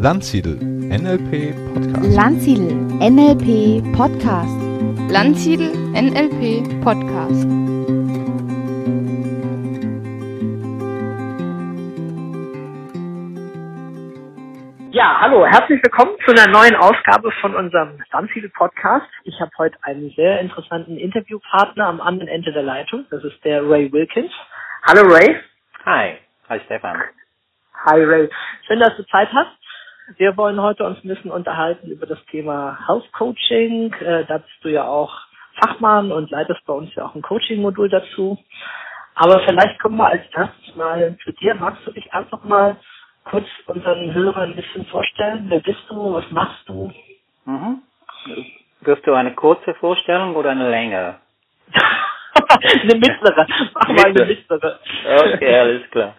Landsiedel NLP Podcast. Landsiedel NLP Podcast. Landsiedel NLP Podcast. Hallo, herzlich willkommen zu einer neuen Ausgabe von unserem Landsiedel Podcast. Ich habe heute einen sehr interessanten Interviewpartner am anderen Ende der Leitung. Das ist der Ray Wilkins. Hallo Ray. Hi. Hi Stefan. Hi Ray. Schön, dass du Zeit hast. Wir wollen heute uns ein bisschen unterhalten über das Thema Health Coaching. Äh, da bist du ja auch Fachmann und leitest bei uns ja auch ein Coaching-Modul dazu. Aber vielleicht kommen wir als erstes mal zu dir. Magst du dich einfach mal kurz unseren Hörern ein bisschen vorstellen? Wer bist du? Was machst du? Mhm. Wirst du eine kurze Vorstellung oder eine längere? eine mittlere. Mach mal eine mittlere. Okay, alles klar.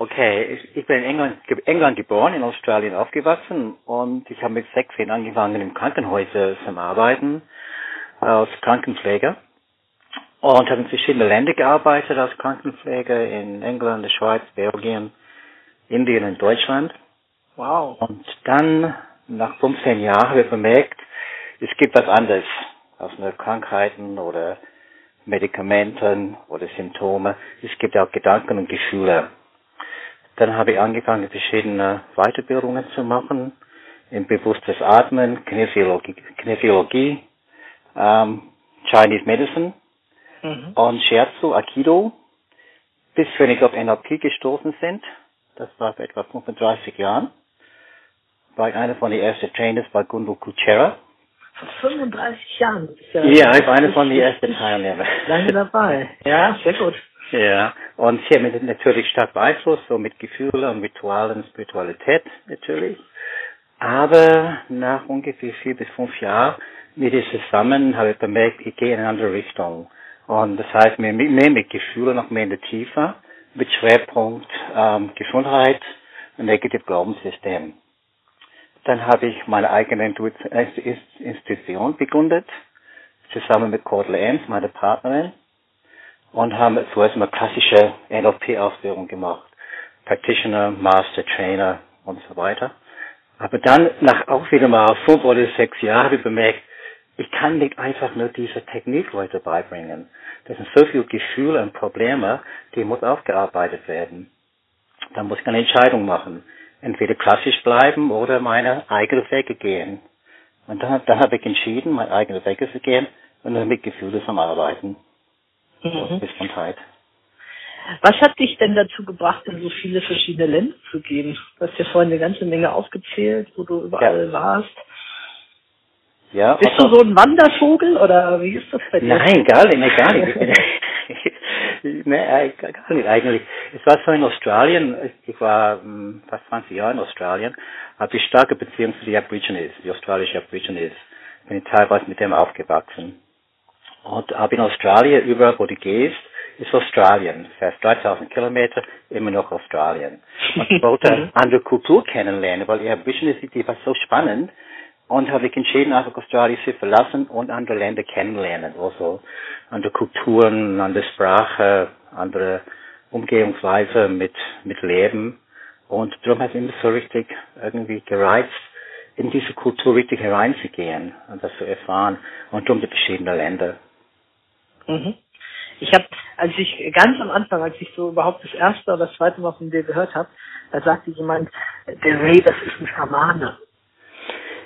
Okay, ich, bin in England, England geboren, in Australien aufgewachsen und ich habe mit 16 angefangen im Krankenhäuser zu arbeiten als Krankenpfleger und habe in verschiedene Länder gearbeitet als Krankenpfleger in England, der Schweiz, Belgien, Indien und Deutschland. Wow. Und dann, nach 15 Jahren, habe ich bemerkt, es gibt was anderes als nur Krankheiten oder Medikamenten oder Symptome. Es gibt auch Gedanken und Gefühle. Dann habe ich angefangen, verschiedene Weiterbildungen zu machen in bewusstes Atmen, Kinesiologie, Kinesiologie ähm, Chinese Medicine Mhm. und Scherzo, Aikido, bis wir nicht auf NLP gestoßen sind. Das war vor etwa 35 Jahren. War ich einer von den ersten Trainers bei Gundul Kuchera. Vor 35 Jahren. Ja, Ja, ich war einer von den ersten Teilnehmern. Lange dabei. Ja, sehr gut. Ja, und hier mit natürlich stark beeinflusst, so mit Gefühlen und Ritualen, Spiritualität natürlich. Aber nach ungefähr vier bis fünf Jahren mit ihr zusammen habe ich bemerkt, ich gehe in eine andere Richtung. Und das heißt, mehr, mehr mit Gefühlen, noch mehr in der Tiefe, mit Schwerpunkt ähm, Gesundheit und Negative Glaubenssystem. Dann habe ich meine eigene Institution begründet, zusammen mit Cordel Ems, meine Partnerin und haben zuerst mal klassische NLP-Ausbildung gemacht. Practitioner, Master, Trainer und so weiter. Aber dann, nach auch wieder mal fünf oder sechs Jahren, habe ich bemerkt, ich kann nicht einfach nur diese Technik Leute beibringen. Das sind so viele Gefühle und Probleme, die muss aufgearbeitet werden. Dann muss ich eine Entscheidung machen. Entweder klassisch bleiben oder meine eigene Wege gehen. Und dann, dann habe ich entschieden, meine eigene Wege zu gehen und dann mit Gefühlen zum Arbeiten. Mhm. Gesundheit. Was hat dich denn dazu gebracht, in so viele verschiedene Länder zu gehen? Du hast ja vorhin eine ganze Menge aufgezählt, wo du überall Ja. warst. Ja, Bist du so ein Wandervogel oder wie ist das bei dir? Nein, gar nicht, nee, gar nicht. nee, äh, gar nicht eigentlich. Es war so in Australien, ich war hm, fast 20 Jahre in Australien, habe ich starke Beziehung zu den Aborigines, die australische Aborigines. Bin teilweise mit dem aufgewachsen. Und habe in Australien, überall wo du gehst, ist Australien. Fährst 3000 Kilometer, immer noch Australien. Und ich wollte Mhm. andere Kultur kennenlernen, weil die Aborigines, die war so spannend. Und habe ich entschieden, einfach Australien zu verlassen und andere Länder kennenlernen. Also andere Kulturen, andere Sprache, andere Umgehungsweise mit, mit Leben. Und darum hat es immer so richtig irgendwie gereizt, in diese Kultur richtig hereinzugehen und das zu erfahren. Und darum die verschiedenen Länder. Mhm. Ich habe, als ich ganz am Anfang, als ich so überhaupt das erste oder das zweite Mal von dir gehört habe, da sagte jemand, der Ray, das ist ein Schamane.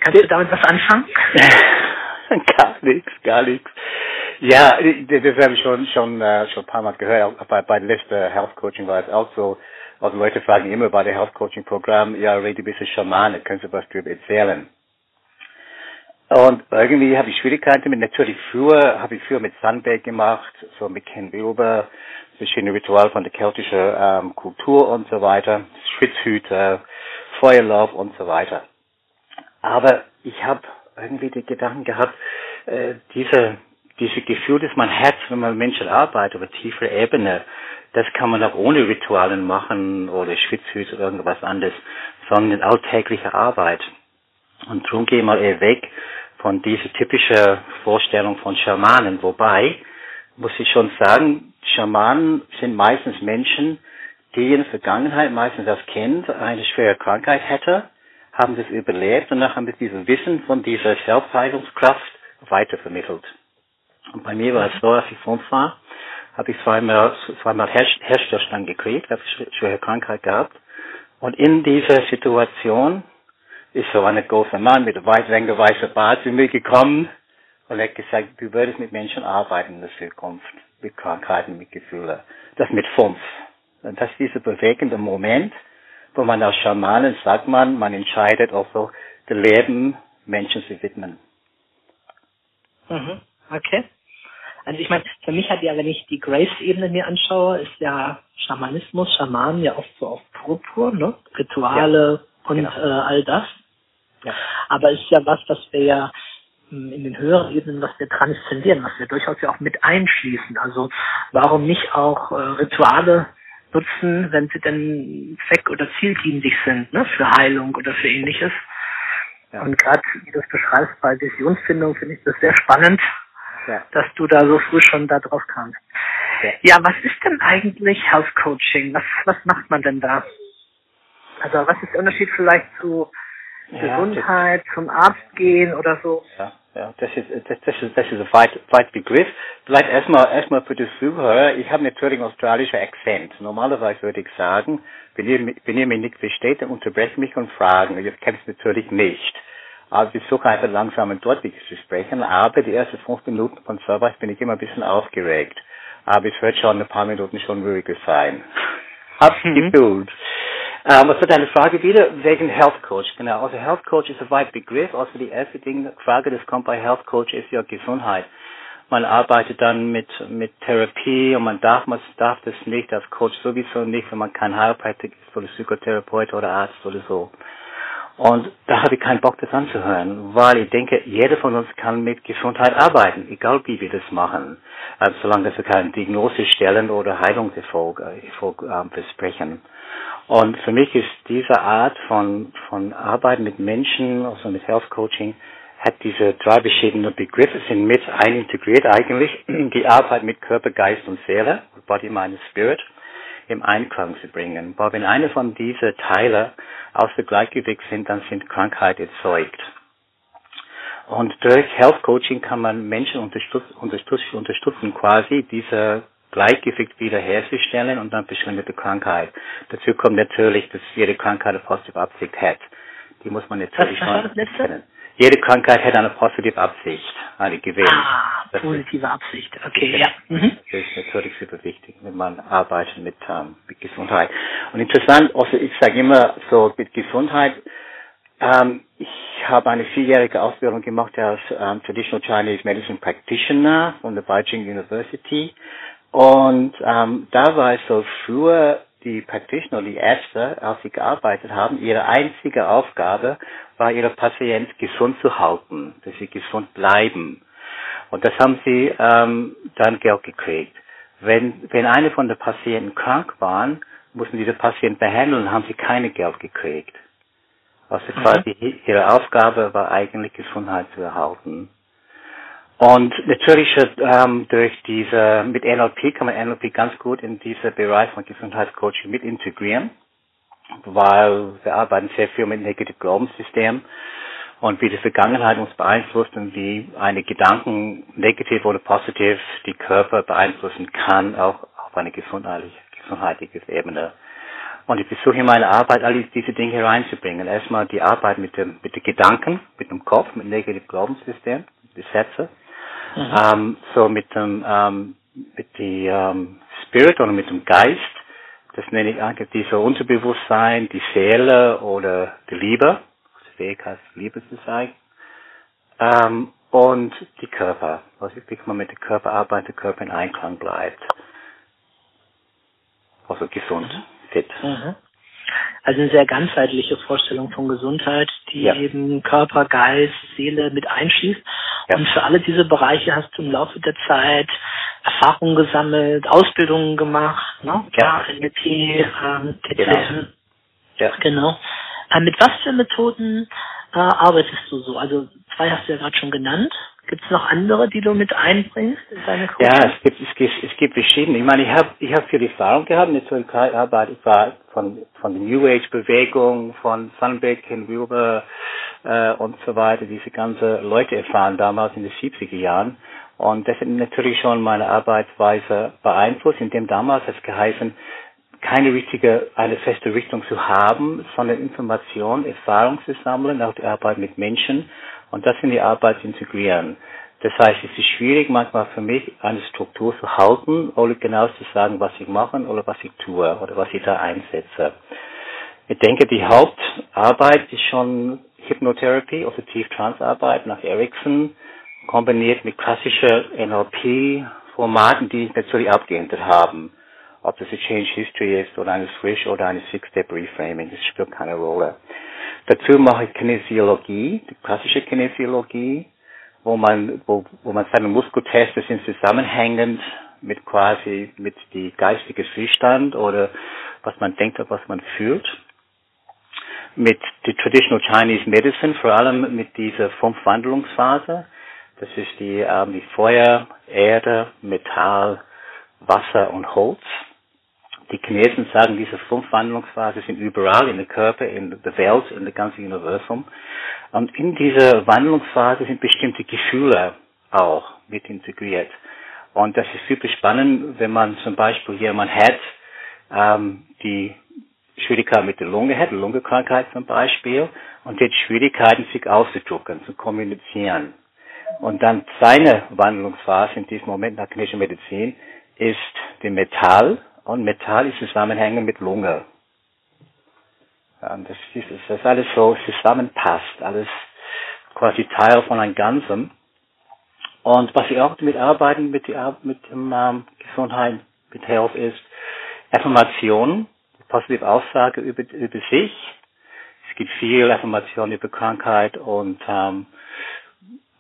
Kannst du damit was anfangen? gar nichts, gar nichts. Ja, das habe ich schon schon äh, schon ein paar Mal gehört. Bei bei der letzten Health Coaching war es auch so. Also Leute fragen immer bei der Health Coaching Programm, ja, Ray, du bist ein Schamane, kannst du was darüber erzählen? Und irgendwie habe ich Schwierigkeiten mit, natürlich früher habe ich früher mit Sandberg gemacht, so mit Ken Wilber, verschiedene Rituale von der keltischen ähm, Kultur und so weiter, Schwitzhüter, Feuerlauf und so weiter. Aber ich habe irgendwie den Gedanken gehabt, äh, diese, diese Gefühl, dass mein Herz, wenn man Menschen arbeitet, einer tieferen Ebene, das kann man auch ohne Ritualen machen oder Schwitzhüte oder irgendwas anderes, sondern in alltäglicher Arbeit. Und darum gehe ich mal eher weg von dieser typischen Vorstellung von Schamanen. Wobei, muss ich schon sagen, Schamanen sind meistens Menschen, die in der Vergangenheit, meistens als Kind, eine schwere Krankheit hätte, haben das überlebt und dann haben wir dieses Wissen von dieser Selbstheilungskraft weitervermittelt. Und bei mir war es so, als ich fünf war, habe ich zweimal, zweimal Herzstillstand gekriegt, habe schwere Krankheit gehabt. Und in dieser Situation ist so ein großer Mann mit weit länger weißer Bart zu mir gekommen und hat gesagt, du würdest mit Menschen arbeiten in der Zukunft, mit Krankheiten, mit Gefühlen. Das mit fünf. Und das ist dieser bewegende Moment, wo man als Schamanen sagt man, man entscheidet also, das Leben Menschen zu widmen. Mhm. Okay. Also ich meine, für mich hat ja, wenn ich die Grace-Ebene mir anschaue, ist ja Schamanismus, Schamanen ja oft so auf Purpur, ne? Rituale ja, und genau. äh, all das. Ja. Aber ist ja was, was wir ja hm, in den höheren Ebenen, was wir transzendieren, was wir durchaus ja auch mit einschließen. Also warum nicht auch äh, Rituale nutzen, wenn sie denn zweck- oder zieldienlich sind, ne? für Heilung oder für ähnliches. Ja. Und gerade, wie du es beschreibst, bei Visionsfindung finde ich das sehr spannend, ja. dass du da so früh schon da drauf kamst. Ja. ja, was ist denn eigentlich Health Coaching? Was, was macht man denn da? Also was ist der Unterschied vielleicht zu Gesundheit, zum Arzt gehen oder so? Ja, ja, das ist, das, das ist, das ist ein weit, weit Begriff. Vielleicht erstmal, erstmal für die Zuhörer. Ich habe natürlich einen australischen Akzent. Normalerweise würde ich sagen, wenn ihr, wenn ihr mich nicht versteht, dann unterbrecht mich und fragen. Ich kenne es natürlich nicht. Aber ich versuche einfach langsam in Deutsch zu sprechen. Aber die ersten fünf Minuten von Service bin ich immer ein bisschen aufgeregt. Aber es wird schon ein paar Minuten schon ruhiger sein. Hab's mhm. Geduld. Ähm, was war deine Frage wieder? Wegen Health Coach, genau. Also Health Coach ist ein weit Begriff. Also die erste Ding, Frage, das kommt bei Health Coach, ist ja Gesundheit. Man arbeitet dann mit, mit Therapie und man darf, man darf das nicht als Coach sowieso nicht, wenn man kein Heilpraktiker ist oder Psychotherapeut oder Arzt oder so. Und da habe ich keinen Bock, das anzuhören, weil ich denke, jeder von uns kann mit Gesundheit arbeiten, egal wie wir das machen, also solange wir keine Diagnose stellen oder Heilungserfolg Erfolg, äh, versprechen. Und für mich ist diese Art von, von Arbeit mit Menschen, also mit Health Coaching, hat diese drei verschiedene Begriffe, sind mit einintegriert eigentlich, die Arbeit mit Körper, Geist und Seele, Body, Mind, Spirit, im Einklang zu bringen. Weil wenn eine von diesen Teile außer Gleichgewicht sind, dann sind Krankheit erzeugt. Und durch Health Coaching kann man Menschen unterstützen, unterstützen, unterstützen quasi diese Gleichgewicht wiederherzustellen und dann verschwindet die Krankheit. Dazu kommt natürlich, dass jede Krankheit eine positive Absicht hat. Die muss man natürlich schon kennen. Jede Krankheit hat eine positive Absicht, eine Gewinn. Ah, das positive ist, Absicht, okay, ja. Mhm. Das ist natürlich super wichtig, wenn man arbeitet mit, ähm, mit Gesundheit. Und interessant, also ich sage immer so mit Gesundheit, ähm, ich habe eine vierjährige Ausbildung gemacht als ähm, Traditional Chinese Medicine Practitioner von der Beijing University. Und ähm, da war es so, früher die Practitioner, die Ärzte, als sie gearbeitet haben, ihre einzige Aufgabe war, ihre Patienten gesund zu halten, dass sie gesund bleiben. Und das haben sie ähm, dann Geld gekriegt. Wenn, wenn eine von den Patienten krank waren, mussten diese Patienten behandeln, haben sie keine Geld gekriegt. Also mhm. quasi ihre Aufgabe war eigentlich Gesundheit zu erhalten. Und natürlich ähm, durch diese, mit NLP kann man NLP ganz gut in diesen Bereich von Gesundheitscoaching mit integrieren, weil wir arbeiten sehr viel mit Negative Glaubenssystem und wie die Vergangenheit uns beeinflusst und wie eine Gedanken, negativ oder positiv, die Körper beeinflussen kann, auch auf eine gesundheitliche, gesundheitliche Ebene. Und ich versuche in meine Arbeit all diese Dinge reinzubringen. Erstmal die Arbeit mit dem, mit den Gedanken, mit dem Kopf, mit Negative Glaubenssystem, die Sätze Mhm. Ähm, so mit dem ähm, mit dem ähm, Spirit oder mit dem Geist, das nenne ich eigentlich dieser Unterbewusstsein, die Seele oder die Liebe, die Fähigkeit, Liebe zu sein. Ähm, und die Körper, also wie man mit dem Körper arbeitet, der Körper in Einklang bleibt. Also gesund, mhm. fit. Mhm. Also eine sehr ganzheitliche Vorstellung von Gesundheit, die ja. eben Körper, Geist, Seele mit einschließt. Ja. Und für alle diese Bereiche hast du im Laufe der Zeit Erfahrungen gesammelt, Ausbildungen gemacht, ne? Ja, NLP, ähm, TCM. Genau. Ja. genau. Äh, mit was für Methoden äh, arbeitest du so? Also zwei hast du ja gerade schon genannt. Gibt es noch andere, die du mit einbringst in deine Coaching? Ja, es gibt, es gibt, es gibt verschiedene. Ich meine, ich habe ich hab viel Erfahrung gehabt in der Türkei-Arbeit. Ich war von, von der New Age-Bewegung, von Sunbeck, Wilber äh, und so weiter, diese ganze Leute erfahren damals in den 70er Jahren. Und das hat natürlich schon meine Arbeitsweise beeinflusst, indem damals es geheißen, keine richtige, eine feste Richtung zu haben, sondern Information, Erfahrung zu sammeln, auch die Arbeit mit Menschen und das in die Arbeit integrieren. Das heißt, es ist schwierig manchmal für mich, eine Struktur zu halten oder genau zu sagen, was ich mache oder was ich tue oder was ich da einsetze. Ich denke, die Hauptarbeit ist schon Hypnotherapie, also Tief-Trans-Arbeit nach Erickson, kombiniert mit klassischer NLP-Formaten, die natürlich abgeändert haben. Ob das eine Change History ist oder eine Switch oder eine Six-Step Reframing, das spielt keine Rolle. Dazu mache ich Kinesiologie, die klassische Kinesiologie, wo man, wo, wo man seine Muskelteste sind zusammenhängend mit quasi, mit die geistige Zustand oder was man denkt oder was man fühlt. Mit die Traditional Chinese Medicine, vor allem mit dieser Fünf-Wandlungsphase. Das ist die, ähm, die Feuer, Erde, Metall, Wasser und Holz. Die Chinesen sagen, diese fünf Wandlungsphasen sind überall in der Körper, in der Welt, in der ganzen Universum. Und in dieser Wandlungsphase sind bestimmte Gefühle auch mit integriert. Und das ist super spannend, wenn man zum Beispiel jemand hat, ähm, die Schwierigkeiten mit der Lunge hat, Lungenkrankheit zum Beispiel, und hat Schwierigkeiten, sich auszudrücken, zu kommunizieren. Und dann seine Wandlungsphase in diesem Moment nach chinesischer Medizin ist die Metall, und Metall ist zusammenhängend mit Lunge. Und das ist, das alles so zusammenpasst, alles quasi Teil von einem Ganzen. Und was ich auch damit arbeiten, mit, die, mit dem ähm, Gesundheit, mit Health ist Affirmation, positive Aussage über, über sich. Es gibt viel Affirmation über Krankheit und ähm,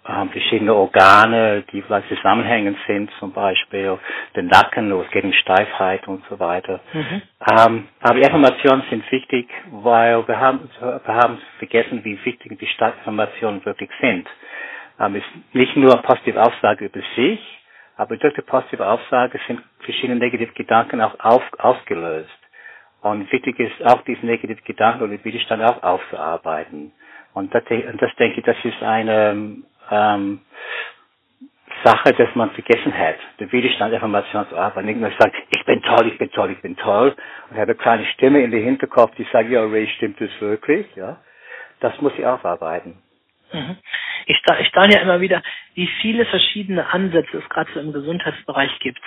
ähm, verschiedene Organe, die vielleicht zusammenhängend sind, zum Beispiel den Nacken, es geht um Steifheit und so weiter. Mhm. Ähm, aber Informationen sind wichtig, weil wir haben, wir haben vergessen, wie wichtig die Informationen wirklich sind. Ähm, es ist nicht nur positive Aussage über sich, aber durch die positive Aussage sind verschiedene negative Gedanken auch auf, aufgelöst. Und wichtig ist auch diese negative Gedanken oder Widerstand auch aufzuarbeiten. Und das, und das denke ich, das ist eine, ähm, Sache, dass man vergessen hat, den Widerstand Information zu arbeiten. Nicht nur sagt, ich bin toll, ich bin toll, ich bin toll, und habe eine kleine Stimme in den Hinterkopf, die sagt, ja, Ray, stimmt das wirklich? Ja, das muss ich aufarbeiten. Mhm. Ich, ich staune ja immer wieder, wie viele verschiedene Ansätze es gerade so im Gesundheitsbereich gibt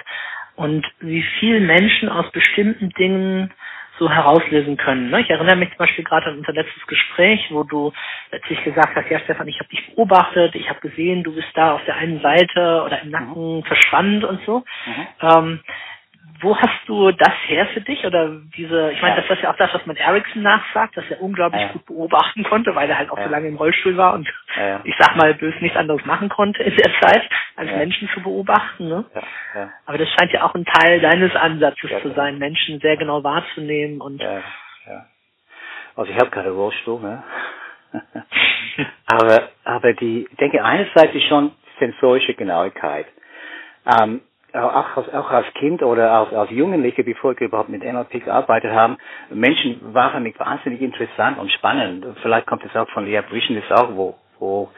und wie viele Menschen aus bestimmten Dingen so herauslesen können. Ne? Ich erinnere mich zum Beispiel gerade an unser letztes Gespräch, wo du letztlich gesagt hast, ja Stefan, ich habe dich beobachtet, ich habe gesehen, du bist da auf der einen Seite oder im Nacken mhm. verschwand und so. Mhm. Ähm, wo hast du das her für dich? Oder diese, ich meine, das ist ja auch das, was man Ericsson nachsagt, dass er unglaublich ja. gut beobachten konnte, weil er halt auch ja. so lange im Rollstuhl war und ja, ich sag mal, bös nichts anderes machen konnte in der Zeit, als Menschen zu beobachten. Ne? Aber das scheint ja auch ein Teil deines Ansatzes zu sein, Menschen sehr genau wahrzunehmen und ja, ja. Also ich habe keine Rollstuhl, ne? aber aber die, ich denke einerseits ist schon sensorische Genauigkeit. Ähm, auch als, auch als Kind oder als, als Jugendliche, bevor wir überhaupt mit NLP gearbeitet haben, Menschen waren mich wahnsinnig interessant und spannend. Vielleicht kommt es auch von Lea Vision, auch, wo, wo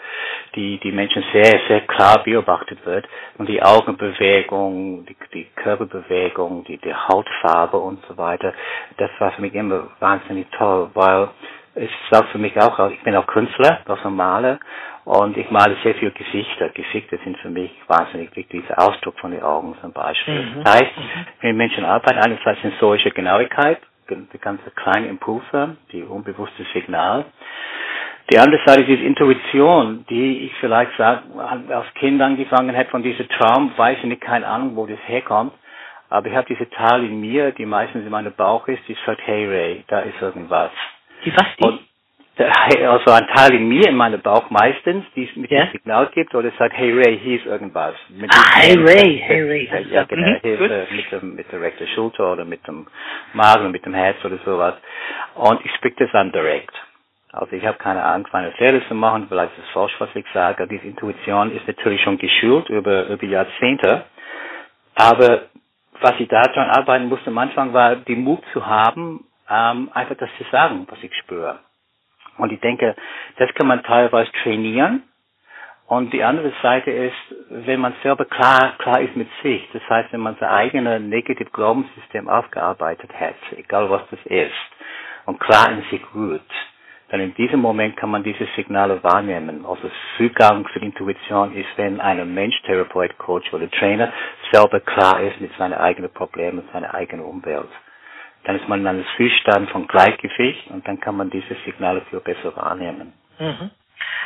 die, die Menschen sehr, sehr klar beobachtet wird. Und die Augenbewegung, die, die Körperbewegung, die, die Hautfarbe und so weiter, das war für mich immer wahnsinnig toll, weil es ist auch für mich auch, ich bin auch Künstler, also Maler, und ich male sehr viele Gesichter. Gesichter sind für mich wahnsinnig wichtig, dieser Ausdruck von den Augen zum Beispiel. Mhm. Das heißt, wenn Menschen arbeiten, einerseits sensorische Genauigkeit, die ganze kleine Impulse, die unbewusste Signal. Die andere Seite ist Intuition, die ich vielleicht sage, als Kind angefangen hat von diesem Traum, weiß ich nicht, keine Ahnung, wo das herkommt. Aber ich habe diese Teil in mir, die meistens in meinem Bauch ist, die sagt, hey Ray, da ist irgendwas. Die was? Die? Und also ein Teil in mir, in meinem Bauch meistens, die es mit ja? dem Signal gibt, oder sagt, hey Ray, hier ist irgendwas. Mit ah, hey Ray, hey Ray. Ja, ja genau, mhm, hier ist, mit, dem, mit der rechten Schulter oder mit dem Magen, mit dem Herz oder sowas. Und ich spreche das an direkt. Also ich habe keine Angst, meine Fehler zu machen, vielleicht ist es falsch, was ich sage. Diese Intuition ist natürlich schon geschult über, über Jahrzehnte. Aber was ich daran arbeiten musste am Anfang war, die Mut zu haben, ähm, einfach das zu sagen, was ich spüre. Und ich denke, das kann man teilweise trainieren. Und die andere Seite ist, wenn man selber klar, klar ist mit sich, das heißt, wenn man sein eigenes Negative Glaubenssystem aufgearbeitet hat, egal was das ist, und klar in sich ruht, dann in diesem Moment kann man diese Signale wahrnehmen. Also Zugang zur Intuition ist, wenn ein Mensch, Therapeut, Coach oder Trainer selber klar ist mit seinen eigenen Problemen, seiner eigenen Umwelt. Dann ist man in einem Zustand von Gleichgewicht und dann kann man diese Signale viel besser wahrnehmen. Mhm.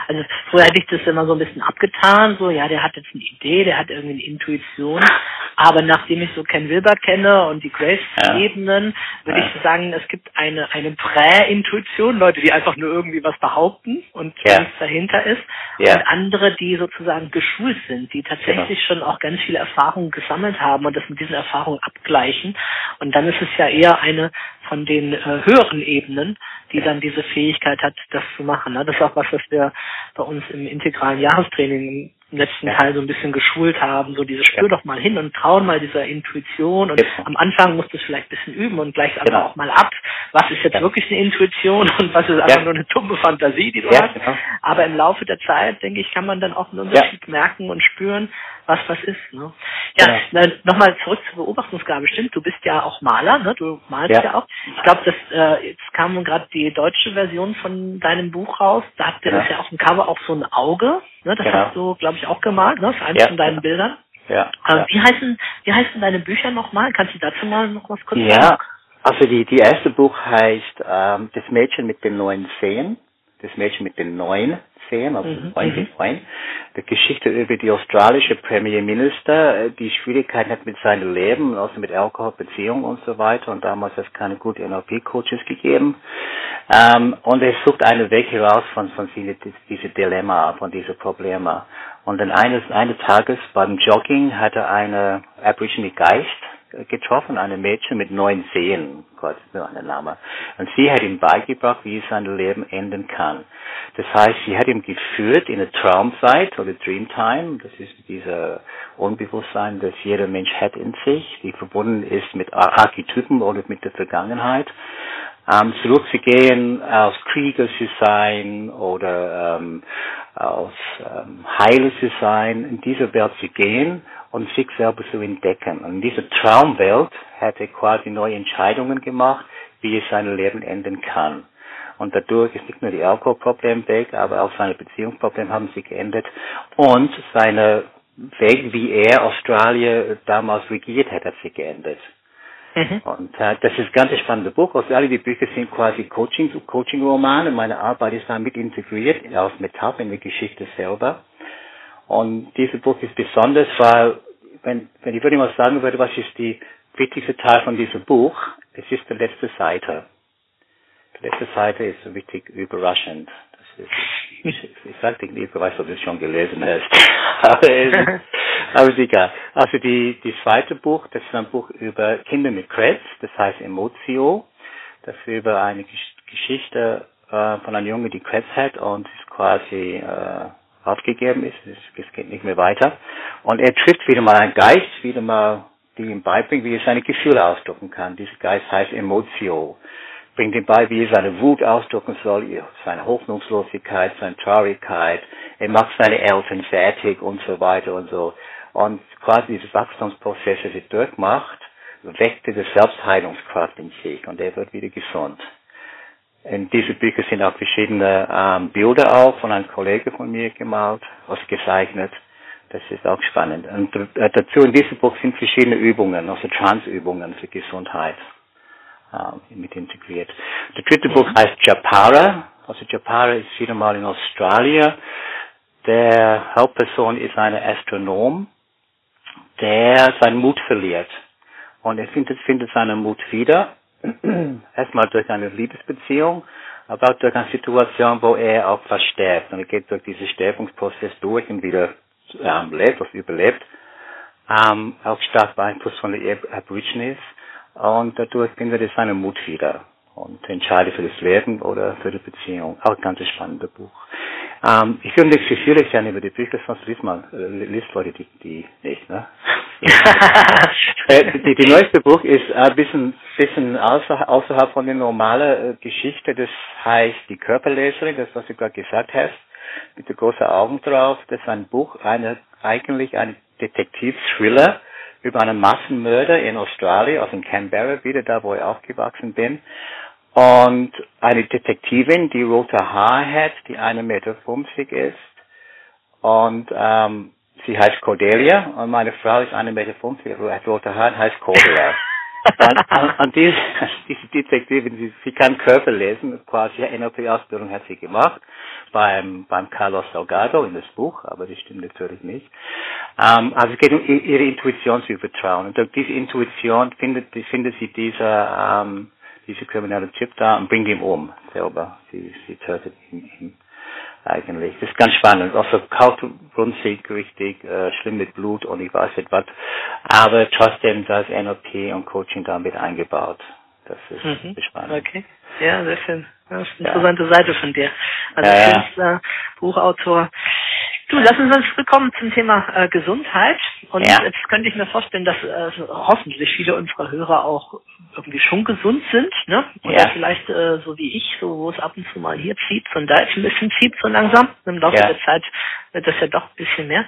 Also früher hätte ich das immer so ein bisschen abgetan, so ja, der hat jetzt eine Idee, der hat irgendwie eine Intuition. Aber nachdem ich so Ken Wilber kenne und die Grace-Ebenen, ja. würde ja. ich sagen, es gibt eine, eine Prä-Intuition, Leute, die einfach nur irgendwie was behaupten und ja. nichts dahinter ist. Und andere, die sozusagen geschult sind, die tatsächlich genau. schon auch ganz viele Erfahrungen gesammelt haben und das mit diesen Erfahrungen abgleichen. Und dann ist es ja eher eine von den äh, höheren Ebenen, die dann diese Fähigkeit hat, das zu machen. Ne? Das ist auch was, was wir bei uns im integralen Jahrestraining im letzten Teil so ein bisschen geschult haben, so diese spür doch mal hin und trauen mal dieser Intuition und genau. am Anfang musst du es vielleicht ein bisschen üben und gleich aber genau. auch mal ab, was ist jetzt ja. wirklich eine Intuition und was ist einfach ja. nur eine dumme Fantasie, die du ja, hast. Genau. Aber im Laufe der Zeit, denke ich, kann man dann auch einen Unterschied merken und spüren, was was ist. Ne? Ja, ja. nochmal zurück zur Beobachtungsgabe. Stimmt, du bist ja auch Maler, ne? du malst ja, ja auch. Ich glaube, das äh, jetzt kam gerade die deutsche Version von deinem Buch raus. Da habt ihr ja. das ja auch im Cover auch so ein Auge. Ne? Das genau. hast du, glaube ich, auch gemalt, ne? Das ist eines von deinen Bildern. Ja, äh. Wie heißen wie heißen deine Bücher nochmal? Kannst du dazu mal noch was kurz ja. sagen? Also die, die erste Buch heißt ähm, Das Mädchen mit den neuen Zehen. Das Mädchen mit den neuen Zehen, also mhm. neun mhm. neun die Geschichte über die australische Premierminister, äh, die Schwierigkeiten hat mit seinem Leben, also mit Alkohol, Beziehung und so weiter. Und damals hat es keine guten NLP-Coaches gegeben. Ähm, und er sucht einen Weg heraus von, von diese, diese Dilemma, von diesen Problemen. Und dann eines, eines Tages beim Jogging hatte eine Aboriginal Geist getroffen, eine Mädchen mit neun Seen, Gott, so ein Name. Und sie hat ihm beigebracht, wie sein Leben enden kann. Das heißt, sie hat ihm geführt in eine Traumzeit oder Dreamtime. Das ist dieser Unbewusstsein, das jeder Mensch hat in sich, die verbunden ist mit Archetypen oder mit der Vergangenheit. Ähm, zurückzugehen, als Krieger zu sein oder ähm, als ähm, Heiler zu sein, in diese Welt zu gehen und sich selber zu entdecken. Und in dieser Traumwelt hat er quasi neue Entscheidungen gemacht, wie es sein Leben enden kann. Und dadurch ist nicht nur die Alkoholproblem weg, aber auch seine Beziehungsprobleme haben sich geändert und seine Weg, wie er Australien damals regiert hat, hat sich geändert. Mhm. Und äh, das ist ein ganz spannendes Buch. Also alle die Bücher sind quasi Coaching, Coaching-Romane. Meine Arbeit ist damit integriert als Metapher in die Geschichte selber. Und dieses Buch ist besonders, weil, wenn, wenn ich würde mal sagen würde, was ist die wichtigste Teil von diesem Buch, es ist die letzte Seite. Die letzte Seite ist so richtig überraschend. Das ist, ich, ich sage nicht, ich weiß, ob du es schon gelesen hast. aber, es, aber ist egal. Also die, die zweite Buch, das ist ein Buch über Kinder mit Krebs, das heißt Emotio. Das ist über eine Geschichte äh, von einem Junge, die Krebs hat und ist quasi äh, aufgegeben ist, es geht nicht mehr weiter. Und er trifft wieder mal einen Geist, wieder mal, die ihm beibringt, wie er seine Gefühle ausdrücken kann. Dieser Geist heißt Emotio. Bringt ihm bei, wie er seine Wut ausdrücken soll, seine Hoffnungslosigkeit, seine Traurigkeit. Er macht seine Eltern fertig und so weiter und so. Und quasi dieses Wachstumsprozess, das er durchmacht, weckte die Selbstheilungskraft in sich und er wird wieder gesund. In diese Bücher sind auch verschiedene ähm, Bilder auch von einem Kollegen von mir gemalt, ausgezeichnet. Das ist auch spannend. Und äh, dazu in diesem Buch sind verschiedene Übungen, also Transübungen für Gesundheit äh, mit integriert. Der dritte Buch heißt Japara. Also Japara ist wieder mal in Australien. Der Hauptperson ist ein Astronom, der seinen Mut verliert. Und er findet, findet seinen Mut wieder erstmal durch eine Liebesbeziehung, aber auch durch eine Situation, wo er auch versterbt. Und er geht durch diesen Sterbungsprozess durch und wieder ähm, lebt, was überlebt. Ähm, auch stark beeinflusst von den Aborigines. Und dadurch findet er seinen Mut wieder. und entscheide für das Leben oder für die Beziehung. Auch ein ganz spannendes Buch. Ähm, ich will nicht viel erklären über die Bücher, sonst liest man, äh, liest Leute die, die nicht, ne? Äh, die, die neueste Buch ist ein bisschen, bisschen außer, außerhalb von der normalen äh, Geschichte. Das heißt Die Körperleserin, das was du gerade gesagt hast, mit den großen Augen drauf. Das ist ein Buch, eine, eigentlich ein Detektiv-Thriller über einen Massenmörder in Australien, also in Canberra, wieder da, wo ich aufgewachsen bin. Und eine Detektivin, die rote Haar hat, die 1,50 Meter ist. Und ähm, sie heißt Cordelia und meine Frau ist 1,50 Meter, hat rote Haar und heißt Cordelia. und, und, und diese, diese Detektivin, sie, sie kann Körper lesen, quasi NLP-Ausbildung hat sie gemacht beim, beim Carlos Salgado in das Buch, aber das stimmt natürlich nicht. Ähm, also es geht um ihre Intuition zu vertrauen. Und durch diese Intuition findet, findet sie dieser, ähm, diese kriminelle Typ da und bringt ihn um selber. Sie, sie tötet ihn, ihn eigentlich. Das ist ganz spannend. Also kalt, runzig, richtig, äh, schlimm mit Blut und ich weiß nicht was. Aber trotzdem das NLP und Coaching damit eingebaut. Das ist mhm. spannend. Okay. Ja, sehr schön. Das ist eine ja. interessante Seite von dir. Also ja, Künstler, ja. Buchautor. Du, lass uns dann zurückkommen zum Thema äh, Gesundheit. Und ja. jetzt könnte ich mir vorstellen, dass äh, hoffentlich viele unserer Hörer auch irgendwie schon gesund sind, ne? Oder ja. vielleicht äh, so wie ich, so wo es ab und zu mal hier zieht und da jetzt ein bisschen zieht so langsam. Im Laufe der Zeit wird das ja doch ein bisschen mehr.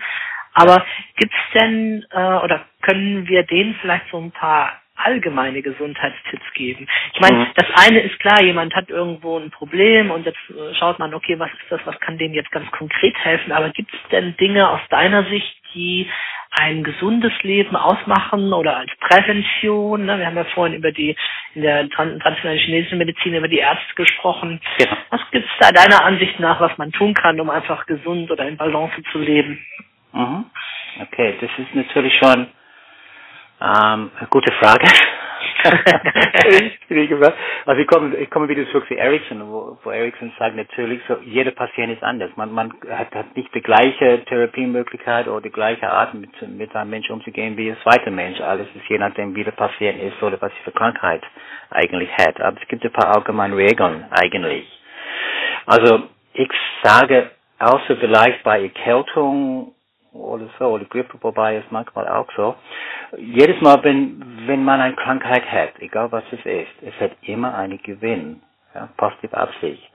Aber gibt's denn äh, oder können wir denen vielleicht so ein paar allgemeine Gesundheitstipps geben. Ich meine, mhm. das eine ist klar, jemand hat irgendwo ein Problem und jetzt äh, schaut man, okay, was ist das, was kann dem jetzt ganz konkret helfen, aber gibt es denn Dinge aus deiner Sicht, die ein gesundes Leben ausmachen oder als Prävention? Ne? Wir haben ja vorhin über die, in der traditionellen chinesischen Medizin über die Ärzte gesprochen. Genau. Was gibt es da deiner Ansicht nach, was man tun kann, um einfach gesund oder in Balance zu leben? Mhm. Okay, das ist natürlich schon ähm, gute Frage. also ich komme, ich komme wieder zurück zu Ericsson, wo, wo Ericsson sagt natürlich, so jeder Patient ist anders. Man, man hat, hat nicht die gleiche Therapiemöglichkeit oder die gleiche Art, mit, mit einem Mensch umzugehen wie ein zweiter Mensch. Alles ist je nachdem, wie der Patient ist oder was für Krankheit eigentlich hat. Aber es gibt ein paar allgemeine Regeln eigentlich. Also ich sage, außer vielleicht bei Erkältung oder so, oder Grippe, wobei es manchmal auch so. Jedes Mal, wenn, wenn man eine Krankheit hat, egal was es ist, es hat immer einen Gewinn, ja, positive Absicht.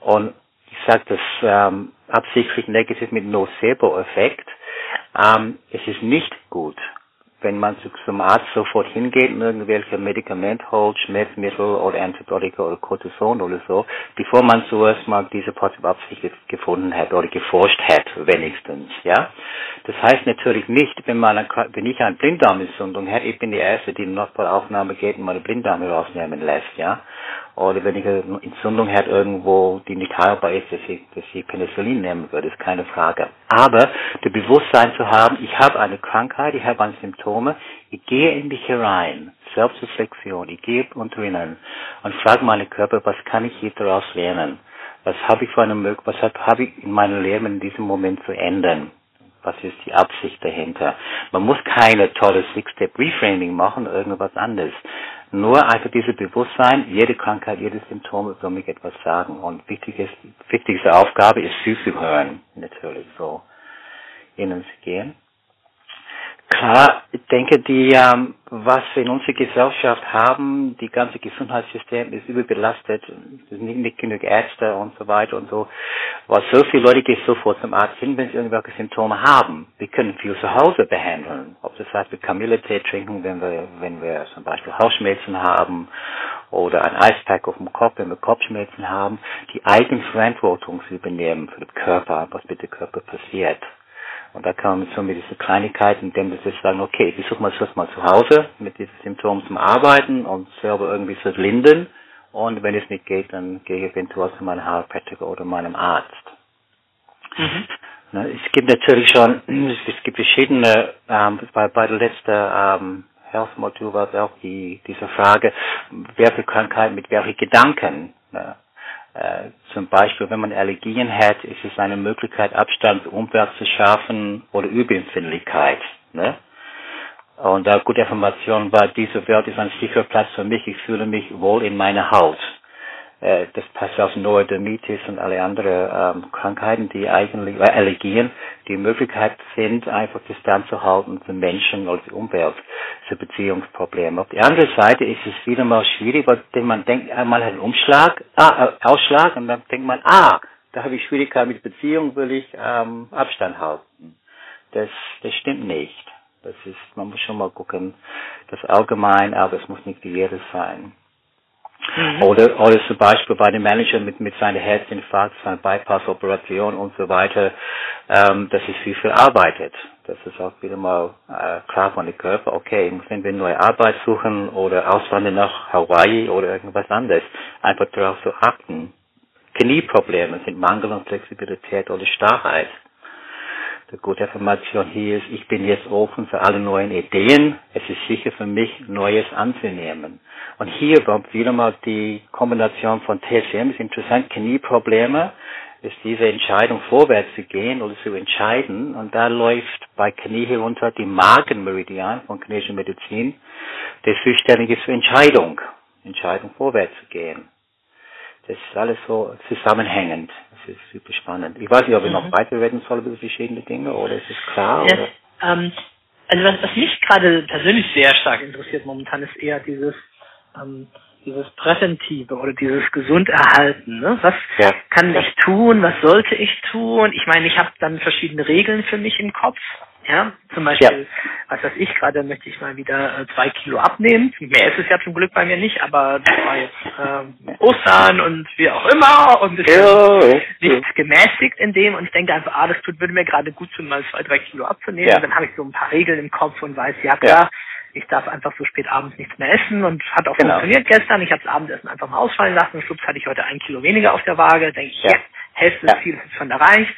Und ich sage das ähm, absichtlich negativ mit Nocebo-Effekt. Ähm, es ist nicht gut, wenn man zum Arzt sofort hingeht und irgendwelche Medikamente holt, Schmerzmittel oder Antibiotika oder Cortison oder so, bevor man zuerst mal diese positive Absicht gefunden hat oder geforscht hat, wenigstens, ja. Das heißt natürlich nicht, wenn man, wenn ich eine Blinddarmentzündung hätte, ich bin die Erste, die in Notfallaufnahme geht und meine Blinddarme rausnehmen lässt, ja oder wenn ich eine Entzündung hat irgendwo, die nicht heilbar ist, dass ich, dass ich Penicillin nehmen würde, ist keine Frage. Aber das Bewusstsein zu haben, ich habe eine Krankheit, ich habe eine Symptome, ich gehe in mich herein, Selbstreflexion, ich gehe unter ihnen und frage meinen Körper, was kann ich hier daraus lernen? Was habe ich für eine Möglichkeit, was habe ich in meinem Leben in diesem Moment zu ändern? Was ist die Absicht dahinter? Man muss keine tolle Six-Step-Reframing machen, irgendwas anderes. Nur einfach dieses Bewusstsein, jede Krankheit, jedes Symptom soll mich etwas sagen. Und wichtiges, wichtigste Aufgabe ist zuzuhören, natürlich so ihnen zu gehen. Klar, ich denke, die, ähm, was wir in unserer Gesellschaft haben, die ganze Gesundheitssystem ist überbelastet, es sind nicht, nicht genug Ärzte und so weiter und so. Was so viele Leute gehen sofort zum Arzt hin, wenn sie irgendwelche Symptome haben. Wir können viel zu Hause behandeln. Ob das heißt, wir Kamilletee trinken, wenn wir, wenn wir zum Beispiel Hausschmerzen haben oder ein Eispack auf dem Kopf, wenn wir Kopfschmerzen haben, die Eigenverantwortung zu übernehmen für den Körper, was mit dem Körper passiert. Und da kann man so mit diesen Kleinigkeiten, indem sie sagen, okay, ich versuche mal das mal zu Hause mit diesen Symptomen zum Arbeiten und selber irgendwie zu lindern. Und wenn es nicht geht, dann gehe ich eventuell zu meinem Heilpraktiker oder meinem Arzt. Mhm. Es gibt natürlich schon, es gibt verschiedene, ähm, bei, bei der letzten ähm, Health Module war es auch die, diese Frage, welche Krankheit mit welchen Gedanken ne, äh, zum Beispiel, wenn man Allergien hat, ist es eine Möglichkeit, Abstand Umwelt zu schaffen oder Überempfindlichkeit. Ne? Und da gute Information war, diese Welt ist ein sicherer Platz für mich. Ich fühle mich wohl in meiner Haut. Äh, das passt auf Neurodermitis und alle anderen ähm, Krankheiten, die eigentlich, äh, Allergien, die Möglichkeit sind, einfach Distanz zu halten zu Menschen oder zur Umwelt, zu Beziehungsproblemen. Auf der anderen Seite ist es wieder mal schwierig, weil man denkt, man hat einen Umschlag, ah, äh, Ausschlag und dann denkt man, ah, da habe ich Schwierigkeiten mit Beziehung, will ich ähm, Abstand halten. Das, das stimmt nicht. Das ist, man muss schon mal gucken, das allgemein, aber es muss nicht für jedes sein. Mhm. Oder, oder zum Beispiel bei dem Manager mit, mit seinem Herzinfarkt, seiner Bypass-Operation und so weiter, ähm, dass es viel, viel arbeitet. Das ist auch wieder mal äh, klar von dem Körper, okay, wenn wir neue Arbeit suchen oder auswandern nach Hawaii oder irgendwas anderes, einfach darauf zu achten. Knieprobleme sind Mangel an Flexibilität oder Starrheit. Die gute Information hier ist, ich bin jetzt offen für alle neuen Ideen. Es ist sicher für mich, Neues anzunehmen. Und hier kommt wieder mal die Kombination von TCM, ist interessant, Knieprobleme, ist diese Entscheidung vorwärts zu gehen oder zu entscheiden. Und da läuft bei Knie herunter die Magenmeridian von chinesischer Medizin, der zuständig ist für Entscheidung, Entscheidung vorwärts zu gehen. Das ist alles so zusammenhängend. Das ist super spannend. Ich weiß nicht, ob ich noch mhm. weiter reden soll über verschiedene Dinge oder ist es klar? Ja, ähm, also was, was mich gerade persönlich sehr stark interessiert momentan ist eher dieses ähm, dieses Präventive oder dieses Gesunderhalten. Ne? Was ja. kann ich tun? Was sollte ich tun? Ich meine, ich habe dann verschiedene Regeln für mich im Kopf. Ja, zum Beispiel, ja. was weiß ich, gerade möchte ich mal wieder äh, zwei Kilo abnehmen. Mehr ist es ja zum Glück bei mir nicht, aber das war jetzt äh, Ostern und wie auch immer und es ja, ist nicht gemäßigt in dem und ich denke einfach, ah, das tut, würde mir gerade gut tun, mal zwei, drei Kilo abzunehmen. Ja. Und dann habe ich so ein paar Regeln im Kopf und weiß, ja klar, ich darf einfach so spät abends nichts mehr essen und hat auch genau. funktioniert gestern. Ich habe das Abendessen einfach mal ausfallen lassen. Schluss hatte ich heute ein Kilo weniger auf der Waage. Denke ich, ja. Hälfte des Ziels ist schon erreicht.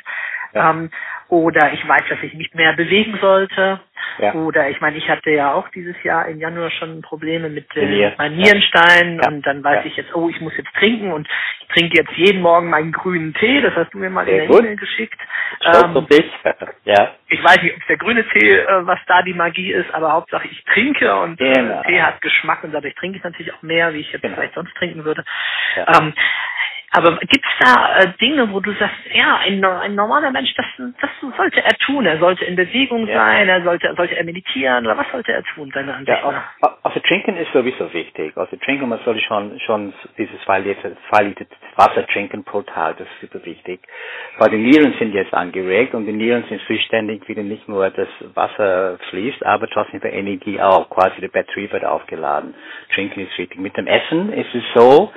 Ja. Ähm, oder ich weiß, dass ich mich mehr bewegen sollte. Ja. Oder ich meine, ich hatte ja auch dieses Jahr im Januar schon Probleme mit äh, meinen Nierensteinen ja. und dann weiß ich jetzt, oh, ich muss jetzt trinken und ich trinke jetzt jeden Morgen meinen grünen Tee, das hast du mir mal Sehr in der E-Mail geschickt. Ähm, ja. Ich weiß nicht, ob der grüne Tee, äh, was da die Magie ist, aber Hauptsache ich trinke und äh, genau. Tee hat Geschmack und dadurch trinke ich natürlich auch mehr, wie ich jetzt genau. vielleicht sonst trinken würde. Ähm, aber gibt es da äh, Dinge, wo du sagst, ja, ein, ein normaler Mensch, das, das sollte er tun. Er sollte in Bewegung ja. sein, er sollte, sollte er meditieren oder was sollte er tun, seine Ansicht ja, nach? Also Trinken ist sowieso wichtig. Also Trinken, man sollte schon, schon dieses zwei Liter, zwei Liter Wasser trinken pro Tag, das ist super wichtig. Weil die Nieren sind jetzt angeregt und die Nieren sind zuständig, wieder nicht nur das Wasser fließt, aber trotzdem für Energie auch. Quasi die Batterie wird aufgeladen. Trinken ist wichtig. Mit dem Essen ist es so,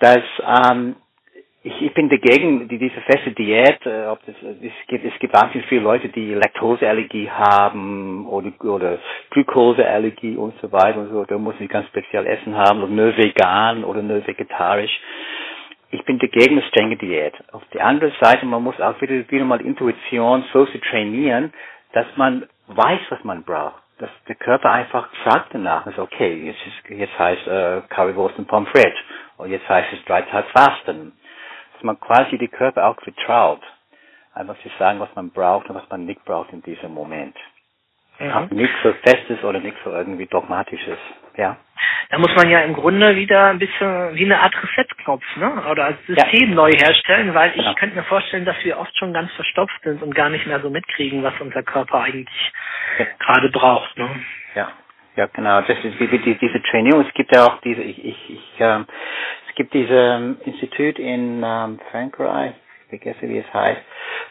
dass ähm, ich, ich bin dagegen, die, diese feste Diät, äh, ob das, es gibt, es gibt wahnsinnig viele Leute, die Laktoseallergie haben oder, oder Glukoseallergie und so weiter und so, da muss ich ganz speziell essen haben oder nur vegan oder nur vegetarisch. Ich bin dagegen eine strenge Diät. Auf der anderen Seite, man muss auch wieder, wieder mal Intuition so zu trainieren, dass man weiß, was man braucht dass der Körper einfach sagt danach, ist okay, jetzt, ist, jetzt heißt äh, Currywurst und Pommes frites und jetzt heißt es drei Tage Fasten. Dass man quasi die Körper auch vertraut, einfach zu sagen, was man braucht und was man nicht braucht in diesem Moment. Mhm. Nichts so Festes oder nichts so irgendwie Dogmatisches, ja. Da muss man ja im Grunde wieder ein bisschen wie eine Art Reset-Knopf, ne? Oder als System ja. neu herstellen, weil ich genau. könnte mir vorstellen, dass wir oft schon ganz verstopft sind und gar nicht mehr so mitkriegen, was unser Körper eigentlich ja. gerade braucht, ne? Ja. Ja, genau. Das ist wie, wie diese Training. Es gibt ja auch diese, ich, ich, ich ähm, es gibt diese ähm, Institut in ähm, Frankreich, vergesse wie es heißt.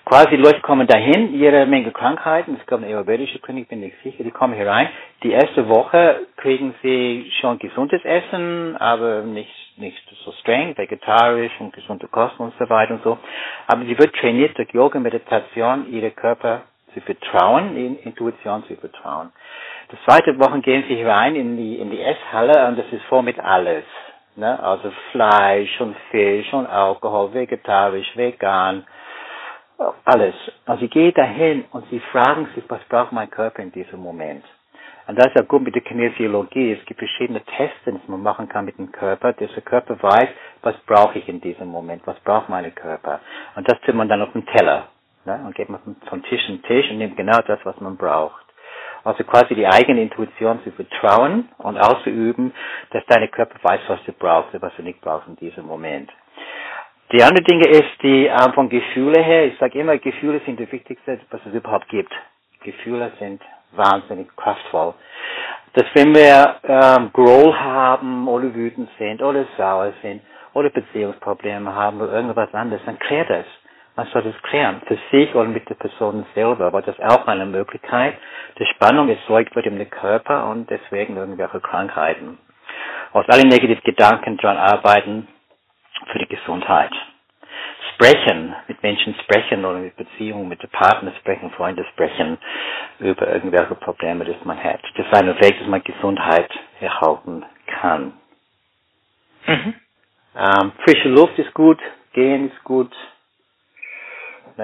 Quasi die Leute kommen dahin, jede Menge Krankheiten, es kommt eine ayurvedische Klinik, bin ich sicher, die kommen hier rein. Die erste Woche kriegen sie schon gesundes Essen, aber nicht, nicht so streng, vegetarisch und gesunde Kosten und so weiter und so. Aber sie wird trainiert durch Yoga, Meditation, ihre Körper zu vertrauen, in Intuition zu vertrauen. Das zweite Woche gehen sie rein in die, in die Esshalle und das ist voll mit alles. Ne? Also Fleisch und Fisch und Alkohol, vegetarisch, vegan, alles. Also sie gehen dahin und sie fragen sich, was braucht mein Körper in diesem Moment? Und das ist ja gut mit der Kinesiologie. Es gibt verschiedene Tests, die man machen kann mit dem Körper, der Körper weiß, was brauche ich in diesem Moment, was braucht mein Körper. Und das tut man dann auf den Teller. Ne? Und geht man von Tisch zu Tisch und nimmt genau das, was man braucht. Also quasi die eigene Intuition zu vertrauen und auszuüben, dass deine Körper weiß, was du brauchst und was du nicht brauchst in diesem Moment. Die andere Dinge ist die ähm, von Gefühle her. Ich sage immer, Gefühle sind das Wichtigste, was es überhaupt gibt. Gefühle sind wahnsinnig kraftvoll. Dass wenn wir ähm, Groll haben oder wütend sind oder sauer sind oder Beziehungsprobleme haben oder irgendwas anderes, dann klärt das. Man soll das klären, für sich oder mit der Person selber. Aber das ist auch eine Möglichkeit. Die Spannung erzeugt wird im Körper und deswegen irgendwelche Krankheiten. Aus allen negativen Gedanken dran arbeiten für die Gesundheit sprechen, mit Menschen sprechen oder mit Beziehungen, mit dem Partner sprechen, Freunde sprechen über irgendwelche Probleme, die man hat. Das ist ein Weg, dass man Gesundheit erhalten kann. Mhm. Ähm, frische Luft ist gut, gehen ist gut,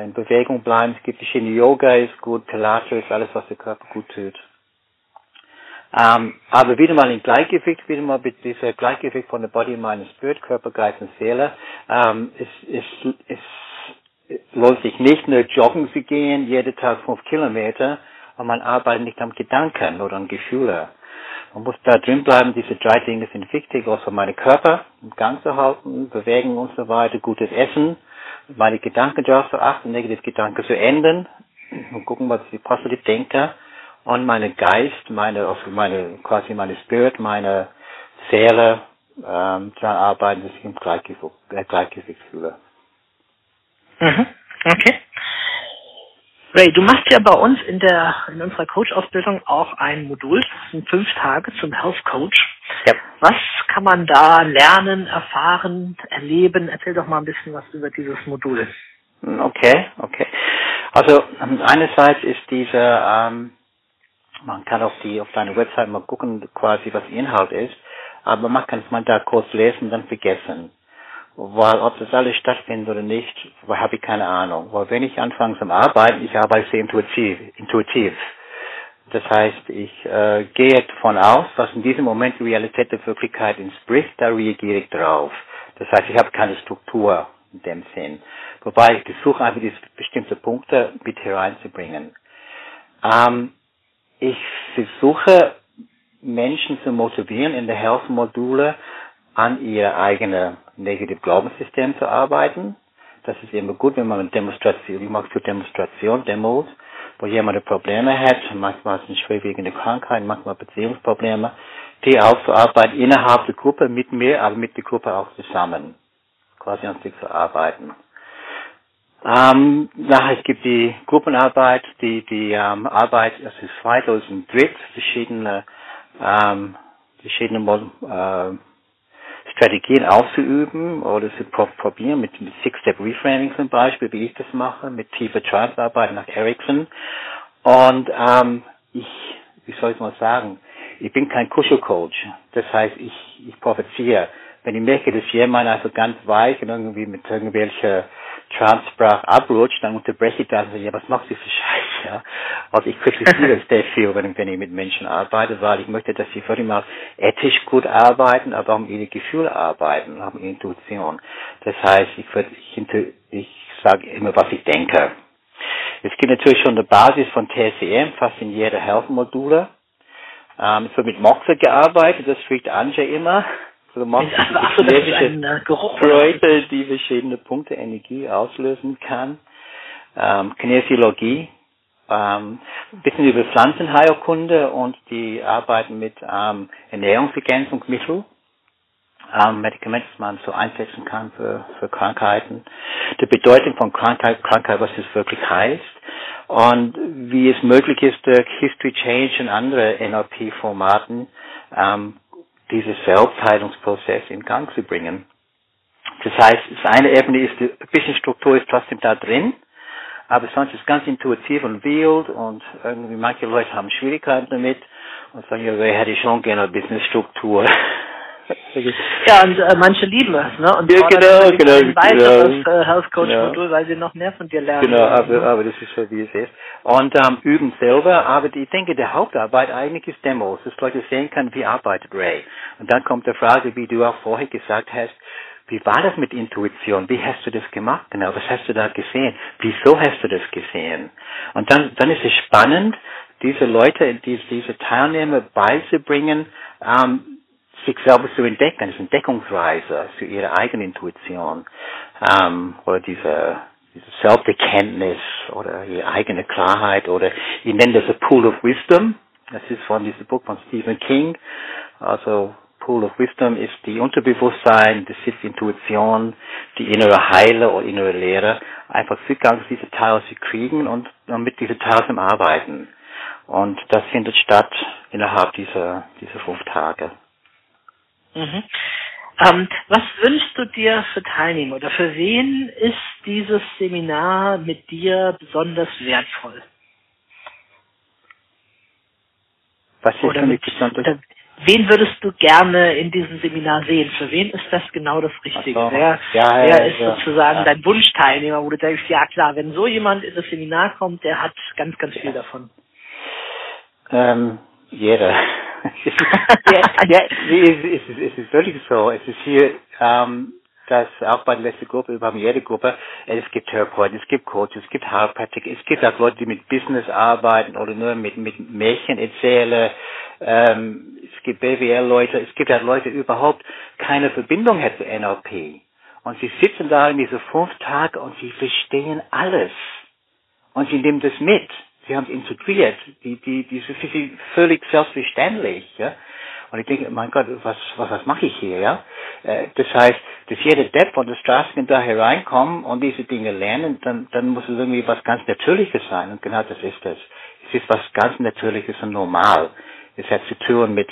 in Bewegung bleiben, es gibt verschiedene Yoga ist gut, Pilates ist alles, was der Körper gut tut. Ähm, aber wieder mal in Gleichgewicht, wieder mal mit dieser Gleichgewicht von der Body, Mind, Spirit, Körper, Geist und Seele. Ähm, es, es, es lohnt sich nicht nur joggen zu gehen, jeden Tag fünf Kilometer, aber man arbeitet nicht am Gedanken oder an Gefühle. Man muss da drin bleiben, diese drei Dinge sind wichtig, auch für meinen Körper im Gang zu halten, bewegen und so weiter, gutes Essen, meine Gedanken darauf zu achten, negative Gedanken zu ändern und gucken, was ich positiv denke und meine Geist, meine, also meine, quasi meine Spirit, meine Seele ähm, daran arbeiten, dass ich im Gleichgewicht, äh, fühle. Mhm. Okay. Ray, du machst ja bei uns in der in unserer Coach-Ausbildung auch ein Modul, sind fünf Tage zum Health Coach. Ja. Was kann man da lernen, erfahren, erleben? Erzähl doch mal ein bisschen was über dieses Modul. Okay, okay. Also einerseits ist diese ähm, man kann auf die, auf deine Website mal gucken, quasi was Inhalt ist, aber man kann es mal da kurz lesen und dann vergessen. Weil ob das alles stattfindet oder nicht, habe ich keine Ahnung. Weil wenn ich anfange zum Arbeiten, ich arbeite sehr intuitiv, intuitiv. Das heißt, ich äh, gehe davon aus, was in diesem Moment die Realität der Wirklichkeit entspricht, da reagiere ich drauf. Das heißt, ich habe keine Struktur in dem Sinn. Wobei ich versuche einfach diese bestimmte Punkte mit hereinzubringen. Ähm, ich versuche Menschen zu motivieren, in der Health-Module an ihr eigenes Negative Glaubenssystem zu arbeiten. Das ist immer gut, wenn man eine Demonstration, ich mache für Demonstration, Demos, wo jemand Probleme hat, manchmal sind schwerwiegende Krankheiten, manchmal Beziehungsprobleme, die aufzuarbeiten innerhalb der Gruppe mit mir, aber mit der Gruppe auch zusammen, quasi an sich zu arbeiten. Ähm, nachher es gibt die Gruppenarbeit, die die ähm, Arbeit, es ist es sind dritt verschiedene ähm, verschiedene äh, Strategien auszuüben oder zu probieren mit, mit Six-Step Reframing zum Beispiel, wie ich das mache, mit tiefer Trance-Arbeit nach Ericsson. Und ähm, ich, wie soll ich mal sagen, ich bin kein Kuschelcoach. Das heißt, ich, ich provoziere. Wenn ich merke, dass jemand also ganz weich und irgendwie mit irgendwelchen Transprach abrutscht, dann unterbreche ich das und sage, ja, was machst du für Scheiß, ja? Also ich kritisiere es sehr viel, wenn, wenn ich mit Menschen arbeite, weil ich möchte, dass sie wirklich mal ethisch gut arbeiten, aber auch mit ihren Gefühlen arbeiten, auch mit Intuition. Das heißt, ich, ich, ich sage immer, was ich denke. Es gibt natürlich schon eine Basis von TCM, fast in jeder Health-Module. Ähm, es wird mit Moxe gearbeitet, das spricht Anja immer. Also so, ein äh, Geruch. Freude, die verschiedene Punkte Energie auslösen kann. Ähm, Kinesiologie, ähm, ein bisschen über Pflanzenheilkunde und die arbeiten mit ähm, Ernährungsergänzungsmitteln, ähm, Medikamente, das man so einsetzen kann für, für Krankheiten, die Bedeutung von Krankheit, Krankheit, was es wirklich heißt und wie es möglich ist, durch History Change und andere NLP-Formaten ähm, dieses Selbstheilungsprozess in Gang zu bringen. Das heißt, das eine Ebene ist, ein bisschen Struktur ist trotzdem da drin, aber sonst ist es ganz intuitiv und wild und irgendwie manche Leute haben Schwierigkeiten damit und sagen, ja, hätte ich schon gerne ein bisschen Struktur. Ja, und äh, manche lieben es, ne? Und ja, genau, genau. Ein weiteres genau. äh, Health Coach. Modul, weil sie noch mehr von dir lernen. Genau, aber, ne? aber das ist so, wie es ist. Und ähm, üben selber, aber ich denke, der Hauptarbeit eigentlich ist Demos, dass Leute sehen können, wie arbeitet Ray. Und dann kommt die Frage, wie du auch vorher gesagt hast, wie war das mit Intuition? Wie hast du das gemacht? Genau, was hast du da gesehen? Wieso hast du das gesehen? Und dann, dann ist es spannend, diese Leute, diese, diese Teilnehmer beizubringen, ähm, sich selber zu entdecken, das ist Entdeckungsreise für ihre eigene Intuition ähm, oder diese, diese Selbsterkenntnis oder ihre eigene Klarheit oder ich nenne das a Pool of Wisdom. Das ist von diesem Buch von Stephen King. Also Pool of Wisdom ist die Unterbewusstsein, das ist die Intuition, die innere Heile oder innere Lehre. Einfach Zugang zu diesen Teile zu kriegen und, mit diesen Teilen arbeiten. Und das findet statt innerhalb dieser, dieser fünf Tage. Mhm. Ähm, was wünschst du dir für Teilnehmer oder für wen ist dieses Seminar mit dir besonders wertvoll? Was ist Oder mit, besonders? oder wen würdest du gerne in diesem Seminar sehen? Für wen ist das genau das Richtige? So. Wer, Ja, wer ja, ist ja. sozusagen dein Wunschteilnehmer, wo du denkst, ja klar, wenn so jemand in das Seminar kommt, der hat ganz, ganz viel davon. Ähm, jeder. Ja, ja, es, ist, es, ist, es ist wirklich so. Es ist hier, ähm, dass auch bei der letzten Gruppe, haben jede Gruppe, es gibt Therapeuten, es gibt Coaches, es gibt Heilpraktiker, es gibt auch Leute, die mit Business arbeiten oder nur mit, mit Märchen erzählen, ähm, es gibt BWL-Leute, es gibt halt Leute, die überhaupt keine Verbindung hat zu NLP. Und sie sitzen da in diese fünf Tage und sie verstehen alles. Und sie nehmen das mit. Sie haben es integriert. Die, die, die, sie völlig selbstverständlich, ja. Und ich denke, mein Gott, was, was, was mache ich hier, ja? Äh, Das heißt, dass jeder Depp von der Straße da hereinkommen und diese Dinge lernen, dann, dann muss es irgendwie was ganz Natürliches sein. Und genau das ist es. Es ist was ganz Natürliches und normal. Es hat zu tun mit,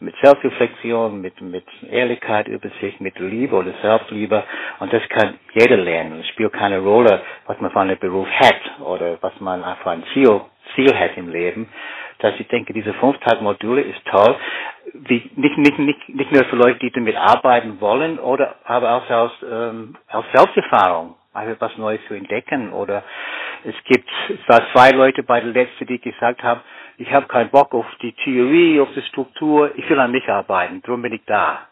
mit Selbstreflexion, mit, mit Ehrlichkeit über sich, mit Liebe oder Selbstliebe. Und das kann jeder lernen. Es spielt keine Rolle, was man für einen Beruf hat oder was man für ein Ziel, Ziel hat im Leben. Dass ich denke, diese fünf Tage Module ist toll. Wie, nicht, nicht, nicht, nicht nur für Leute, die damit arbeiten wollen, oder aber auch aus, ähm, aus Selbsterfahrung, einfach was Neues zu entdecken. Oder es gibt, es war zwei Leute bei der letzten, die gesagt haben, ich habe keinen Bock auf die Theorie, auf die Struktur, ich will an mich arbeiten, darum bin ich da.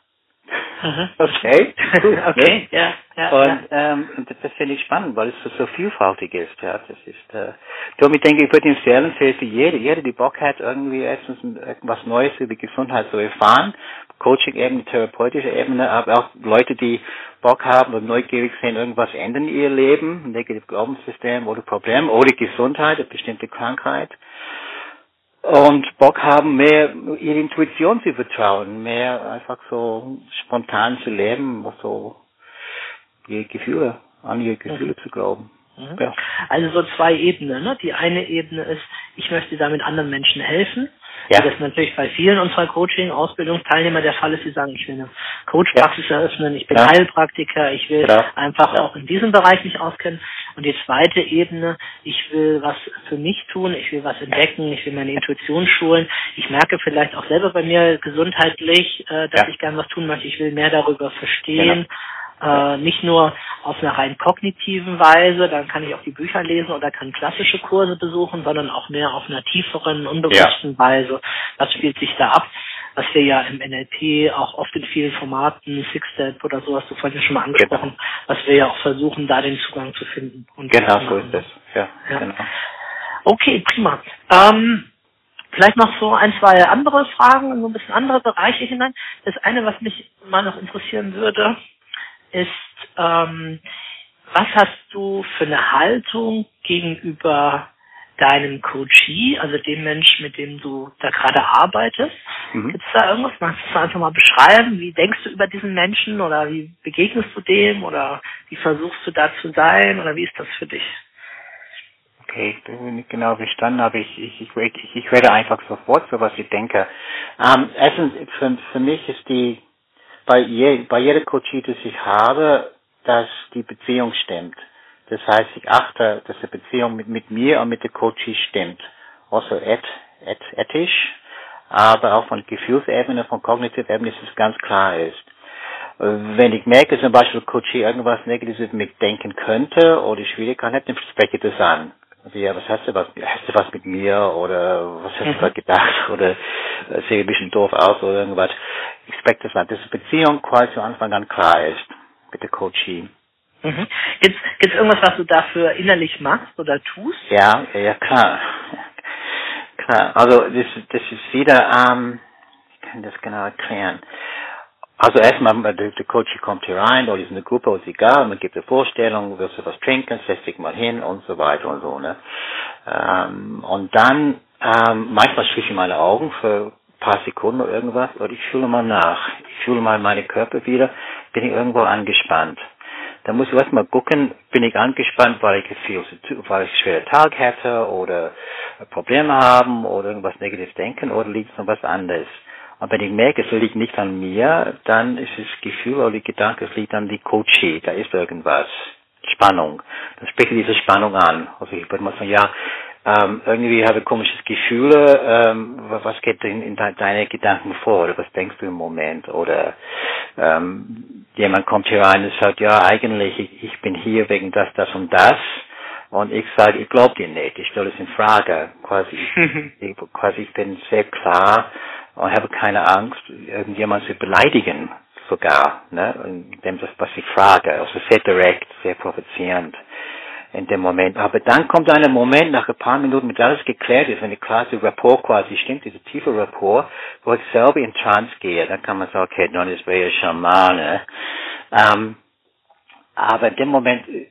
Mhm. Okay. okay, ja, ja. Und ähm, das, das finde ich spannend, weil es so, so vielfältig ist. Ja, das ist. Äh, darum ich denke, ich würde empfehlen für, für jede, jede, die Bock hat, irgendwie erstens etwas Neues über Gesundheit zu erfahren, Coaching-Ebene, therapeutische Ebene, aber auch Leute, die Bock haben und neugierig sind, irgendwas ändern in ihr Leben, ein negatives Glaubenssystem oder Problem oder Gesundheit, eine bestimmte Krankheit und Bock haben, mehr ihre Intuition zu vertrauen, mehr einfach so spontan zu leben, was so ihre Gefühle, an ihre Gefühle zu glauben. Mhm. Ja. Also so zwei Ebenen. Ne? Die eine Ebene ist, ich möchte damit anderen Menschen helfen. Ja. Das ist natürlich bei vielen unserer Coaching-Ausbildungsteilnehmer der Fall ist, die sagen, ich will eine Coach-Praxis eröffnen, ich bin Ja. Heilpraktiker, ich will einfach Ja. auch in diesem Bereich mich auskennen. Und die zweite Ebene, ich will was für mich tun, ich will was entdecken, ich will meine Intuition schulen. Ich merke vielleicht auch selber bei mir gesundheitlich, äh, dass Ja. ich gern was tun möchte. Ich will mehr darüber verstehen. Äh, nicht nur auf einer rein kognitiven Weise, dann kann ich auch die Bücher lesen oder kann klassische Kurse besuchen, sondern auch mehr auf einer tieferen, unbewussten Weise. Was spielt sich da ab? Was wir ja im NLP auch oft in vielen Formaten, Six-Step oder so, hast du vorhin schon mal angesprochen, was wir ja auch versuchen, da den Zugang zu finden. Genau, so ist das. Ja, Ja. genau. Okay, prima. Ähm, vielleicht noch so ein, zwei andere Fragen in so ein bisschen andere Bereiche hinein. Das eine, was mich mal noch interessieren würde, ist, ähm, was hast du für eine Haltung gegenüber deinem Coachee, also dem Menschen, mit dem du da gerade arbeitest? Mhm. Gibt es da irgendwas? Magst du das einfach mal beschreiben? Wie denkst du über diesen Menschen oder wie begegnest du dem oder wie versuchst du da zu sein oder wie ist das für dich? Okay, ich bin nicht genau verstanden, aber ich, ich, ich, ich, ich werde einfach sofort so, was ich denke. Ähm, erstens, für, für mich ist die, bei, je, bei jeder Coachie, das ich habe, dass die Beziehung stimmt. Das heißt, ich achte, dass die Beziehung mit, mit mir und mit der Coachie stimmt. Also et, et, ethisch, aber auch von Gefühlsebene, von kognitiver Ebene, dass es ganz klar ist. Wenn ich merke, zum Beispiel Coachie irgendwas Negatives mit denken könnte oder Schwierigkeiten hat, dann spreche ich das an. Also, ja, was hast du was, hast du was mit mir oder was hast du Mhm. gerade gedacht oder äh, sehe ein bisschen doof aus oder irgendwas. Ich spreche das an, dass die Beziehung quasi zu Anfang an klar ist. mit der Coachie. Mhm. Gibt's, gibt's irgendwas, was du dafür innerlich machst oder tust? Ja, ja, klar. klar. Also das, das ist wieder, ähm, ich kann das genau erklären. Also erstmal, der, der Coach kommt hier rein, oder ist eine Gruppe, ist egal, man gibt eine Vorstellung, willst du was trinken, setz dich mal hin und so weiter und so, ne. Ähm, und dann, ähm, manchmal schließe ich meine Augen für ein paar Sekunden oder irgendwas, oder ich fühle mal nach. Ich fühle mal meine Körper wieder, bin ich irgendwo angespannt. Da muss ich erstmal gucken, bin ich angespannt, weil ich viel, weil ich einen Tag hätte oder Probleme haben oder irgendwas Negatives denken oder liegt es noch was anderes. Und wenn ich merke, es liegt nicht an mir, dann ist das Gefühl oder die Gedanke, es liegt an die Coachie, da ist irgendwas. Spannung. Dann spreche ich diese Spannung an. Also ich würde mal sagen, ja, ähm, irgendwie habe ich komisches Gefühl, ähm, was geht in, in de deine Gedanken vor? Oder was denkst du im Moment? Oder ähm, jemand kommt hier rein und sagt, ja eigentlich, ich, ich bin hier wegen das, das und das. Und ich sage, ich glaube dir nicht, ich stelle es in Frage, quasi, ich, quasi ich bin sehr klar und habe keine Angst, irgendjemand zu beleidigen sogar, ne, indem das, was ich frage, also sehr direkt, sehr provozierend in dem Moment. Aber dann kommt ein Moment, nach ein paar Minuten, mit alles geklärt ist, wenn die Klasse Rapport quasi stimmt, diese tiefe Rapport, wo ich selber in Trance gehe, dann kann man sagen, okay, dann ist ja Schamane. Ähm, aber in dem Moment äh,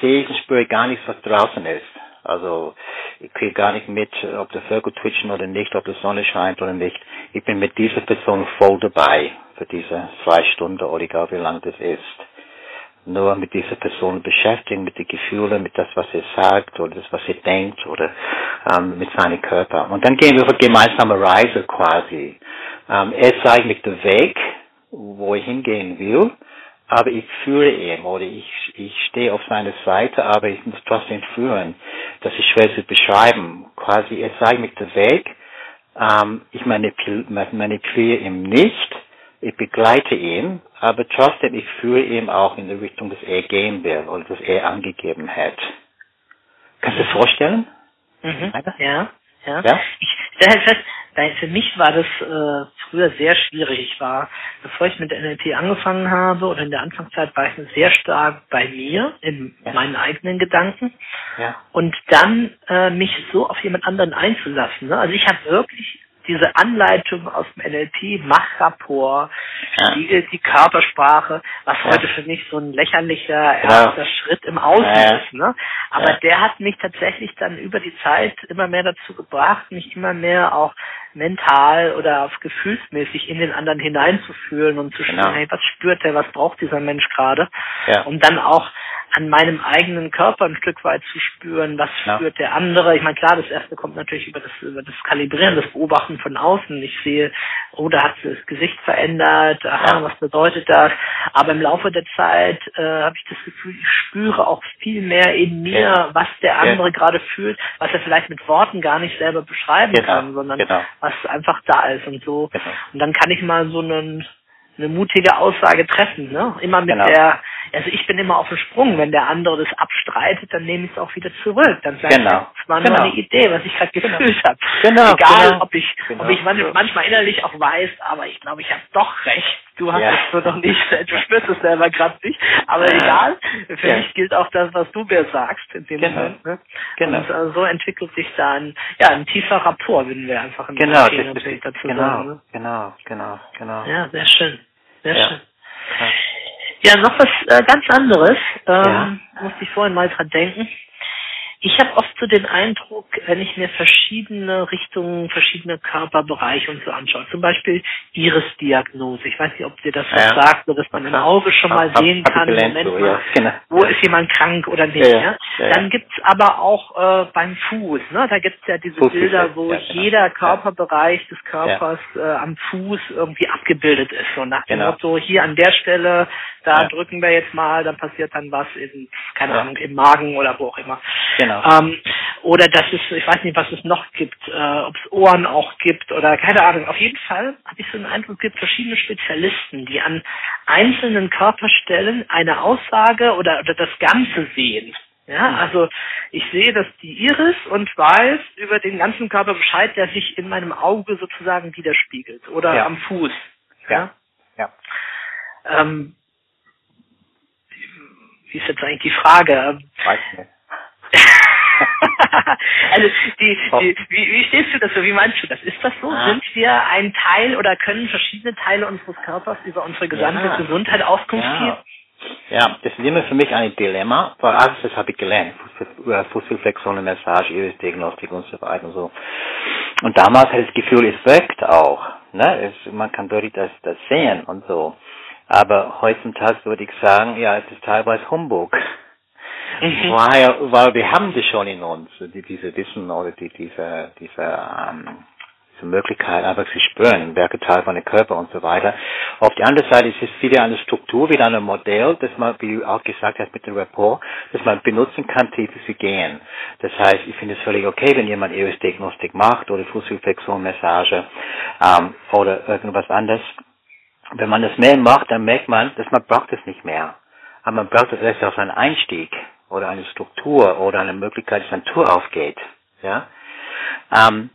sehe ich und spüre gar nichts, was draußen ist. Also ich kriege gar nicht mit, ob der Vögel twitchen oder nicht, ob die Sonne scheint oder nicht. Ich bin mit dieser Person voll dabei für diese zwei Stunden oder egal wie lang das ist. Nur mit dieser Person beschäftigen, mit den Gefühlen, mit das, was er sagt oder das, was er denkt oder ähm, mit seinem Körper. Und dann gehen wir auf eine gemeinsame Reise quasi. Ähm, er zeigt mir den Weg, wo ich hingehen will aber ich fühle ihn oder ich, ich stehe auf seiner Seite, aber ich muss trotzdem fühlen. Das ist schwer zu beschreiben. Quasi, er zeigt mir den Weg, ähm, ich manipuliere ihn nicht, ich begleite ihn, aber trotzdem, ich fühle ihn auch in die Richtung, dass er gehen will oder dass er angegeben hat. Kannst du dir vorstellen? Mhm. Ja, ja. ja? Ich stelle fest, weil für mich war das äh, früher sehr schwierig. Ich war, bevor ich mit NLP angefangen habe oder in der Anfangszeit, war ich sehr stark bei mir, in ja. meinen eigenen Gedanken. Ja. Und dann äh, mich so auf jemand anderen einzulassen. Ne? Also ich habe wirklich diese Anleitung aus dem NLP, Machrapport, spiegelt die Körpersprache, was ja. heute für mich so ein lächerlicher erster ja. Schritt im Außen ja. ist. Ne? Aber der hat mich tatsächlich dann über die Zeit immer mehr dazu gebracht, mich immer mehr auch mental oder auf gefühlsmäßig in den anderen hineinzufühlen und zu genau. spüren, hey, was spürt der, was braucht dieser Mensch gerade? Ja. Und dann auch an meinem eigenen Körper ein Stück weit zu spüren, was ja. spürt der andere. Ich meine, klar, das erste kommt natürlich über das, über das Kalibrieren, das Beobachten von außen. Ich sehe, oh, da hat sich das Gesicht verändert, aha, ja. was bedeutet das? Aber im Laufe der Zeit äh, habe ich das Gefühl, ich spüre auch viel mehr in mir, ja. was der andere gerade fühlt, was er vielleicht mit Worten gar nicht selber beschreiben genau. kann, sondern genau. was einfach da ist und so. Genau. Und dann kann ich mal so einen eine mutige Aussage treffen, ne? Immer mit genau. der, also ich bin immer auf dem Sprung, wenn der andere das abstreitet, dann nehme ich es auch wieder zurück. Dann sage genau. ich, das war genau. nur eine Idee, was ich gerade genau. gefühlt habe. Genau. Egal, genau. ob ich, ob ich genau. manchmal innerlich auch weiß, aber ich glaube, ich habe doch recht. Du hast ja. es so noch nicht, du spürst es selber gerade nicht. Aber ja. egal, für ja. mich gilt auch das, was du mir sagst in dem genau. Moment. Ne? Genau. Und äh, so entwickelt sich da ein, ja, ein tiefer Rapport, wenn wir einfach ein genau, Thema dazu genau, sagen. Ne? Genau, genau, genau. Ja, sehr schön. Sehr schön. Ja, noch was äh, ganz anderes. Ähm, musste ich vorhin mal dran denken. Ich habe oft so den Eindruck, wenn ich mir verschiedene Richtungen, verschiedene Körperbereiche und so anschaue, zum Beispiel Iris-Diagnose. Ich weiß nicht, ob dir das was ja. sagt, oder dass man im Auge schon mal hab, sehen hab kann, Moment so, ja. genau. wo ist jemand krank oder nicht. Ja, Dann gibt's aber auch äh, beim Fuß, ne? da gibt's ja diese Fuß Bilder, wo genau. jeder Körperbereich des Körpers äh, am Fuß irgendwie abgebildet ist. So nach dem genau. Motto, hier an der Stelle, da drücken wir jetzt mal, dann passiert dann was in, keine Ahnung, im Magen oder wo auch immer. Genau. Ähm, oder dass es, ich weiß nicht, was es noch gibt, äh, ob es Ohren auch gibt oder keine Ahnung. Auf jeden Fall habe ich so den Eindruck, es gibt verschiedene Spezialisten, die an einzelnen Körperstellen eine Aussage oder, oder das Ganze sehen. Ja, mhm. also ich sehe, dass die Iris und weiß über den ganzen Körper Bescheid, der sich in meinem Auge sozusagen widerspiegelt oder ja. am Fuß. Ja. ja. Ähm, wie ist jetzt eigentlich die Frage? Weiß nicht. also die, die, wie, wie stehst du dazu? Wie meinst du das? Ist das so? Ah. Sind wir ein Teil oder können verschiedene Teile unseres Körpers über unsere gesamte Ja. Gesundheit Auskunft Ja. geben? Ja, das ist immer für mich ein Dilemma, weil alles das habe ich gelernt. Äh, Fußballflexion, Massage, Iris-Diagnostik und so weiter und so. Und damals hatte ich das Gefühl, es wirkt auch. Ne? Es, man kann wirklich das, das sehen und so. Aber heutzutage würde ich sagen, ja, es ist teilweise Humbug. Mhm. Weil, weil wir haben das schon in uns, die, diese Wissen oder die, diese, diese, ähm, diese Möglichkeit einfach zu spüren, welche Teil von der Körper und so weiter. Auf der anderen Seite ist es wieder eine Struktur, wieder ein Modell, das man, wie du auch gesagt hast mit dem Rapport, das man benutzen kann, tiefer zu gehen. Das heißt, ich finde es völlig okay, wenn jemand EOS-Diagnostik macht oder Fußreflexion, Massage ähm, oder irgendwas anderes. Wenn man das mehr macht, dann merkt man, dass man braucht es nicht mehr. Aber man braucht es erst auf einen Einstieg oder eine Struktur oder eine Möglichkeit, dass eine Tür aufgeht. Ja? Ähm,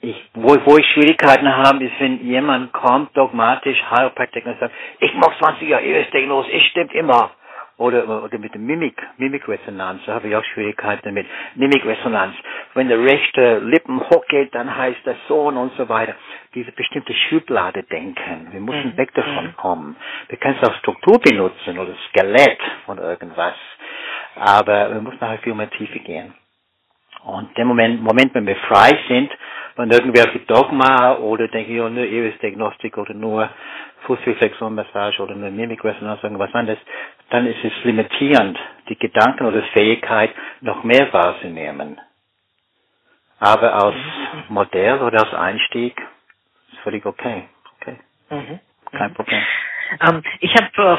ich, wo, wo ich Schwierigkeiten habe, ist, wenn jemand kommt, dogmatisch, Heilpraktiker und sagt, ich mache 20 Jahre ESD-los, ich stimmt immer. Oder, oder mit dem Mimik, Mimikresonanz, da habe ich auch Schwierigkeiten damit. Mimikresonanz. Wenn der rechte Lippen hochgeht, dann heißt das so und, so weiter. Diese bestimmte Schublade denken. Wir müssen Mhm. weg davon kommen. Wir können es auch Struktur benutzen oder Skelett von irgendwas. Aber wir müssen nachher viel mehr Tiefe gehen. Und der Moment, Moment, wenn wir frei sind von irgendwelche Dogma oder denke ich, oh, nur Iris-Diagnostik oder nur Fußreflexionmassage oder nur Mimikresonanz oder irgendwas anderes, dann ist es limitierend, die Gedanken oder Fähigkeit, noch mehr wahrzunehmen. Aber als Modell oder als Einstieg ist völlig okay. Okay, Mhm. kein Problem. Ähm, ich habe äh,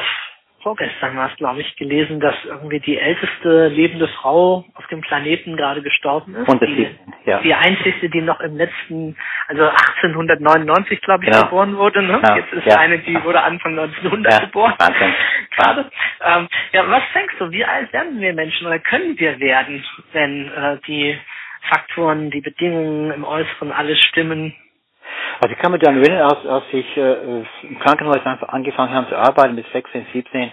vorgestern war es, glaube ich, gelesen, dass irgendwie die älteste lebende Frau auf dem Planeten gerade gestorben ist. Und die, ja. die einzigste, die noch im letzten, also 1899, glaube ich, Genau. geboren wurde. Ne? Ja, Jetzt ist ja. eine, die wurde Anfang 1900 Ja, geboren. Wahnsinn. Gerade. Ähm, ja, was denkst du, wie alt werden wir Menschen oder können wir werden, wenn äh, die Faktoren, die Bedingungen im Äußeren alles stimmen? Also ich kann mich daran erinnern, als, als ich äh, im Krankenhaus einfach angefangen habe zu arbeiten mit 16, 17, äh,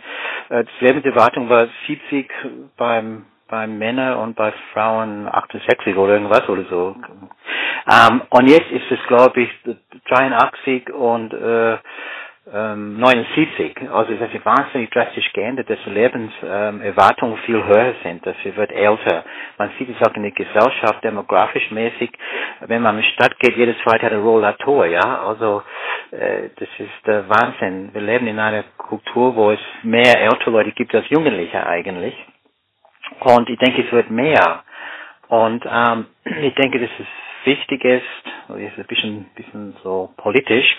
das Lebenserwartung war 70 beim beim Männer und bei Frauen 68 oder irgendwas oder so. Ähm, und jetzt ist es glaube ich 83 und äh, ähm, 79. Also es hat sich wahnsinnig drastisch geändert, dass Lebenserwartungen viel höher sind, dass sie wird älter. Man sieht es auch in der Gesellschaft demografisch mäßig, wenn man in die Stadt geht, jedes zweite hat einen Rollator, ja. Also äh, das ist der Wahnsinn. Wir leben in einer Kultur, wo es mehr ältere Leute gibt als Jugendliche eigentlich. Und ich denke, es wird mehr. Und ähm, ich denke, dass es wichtig ist, jetzt ein bisschen, bisschen so politisch,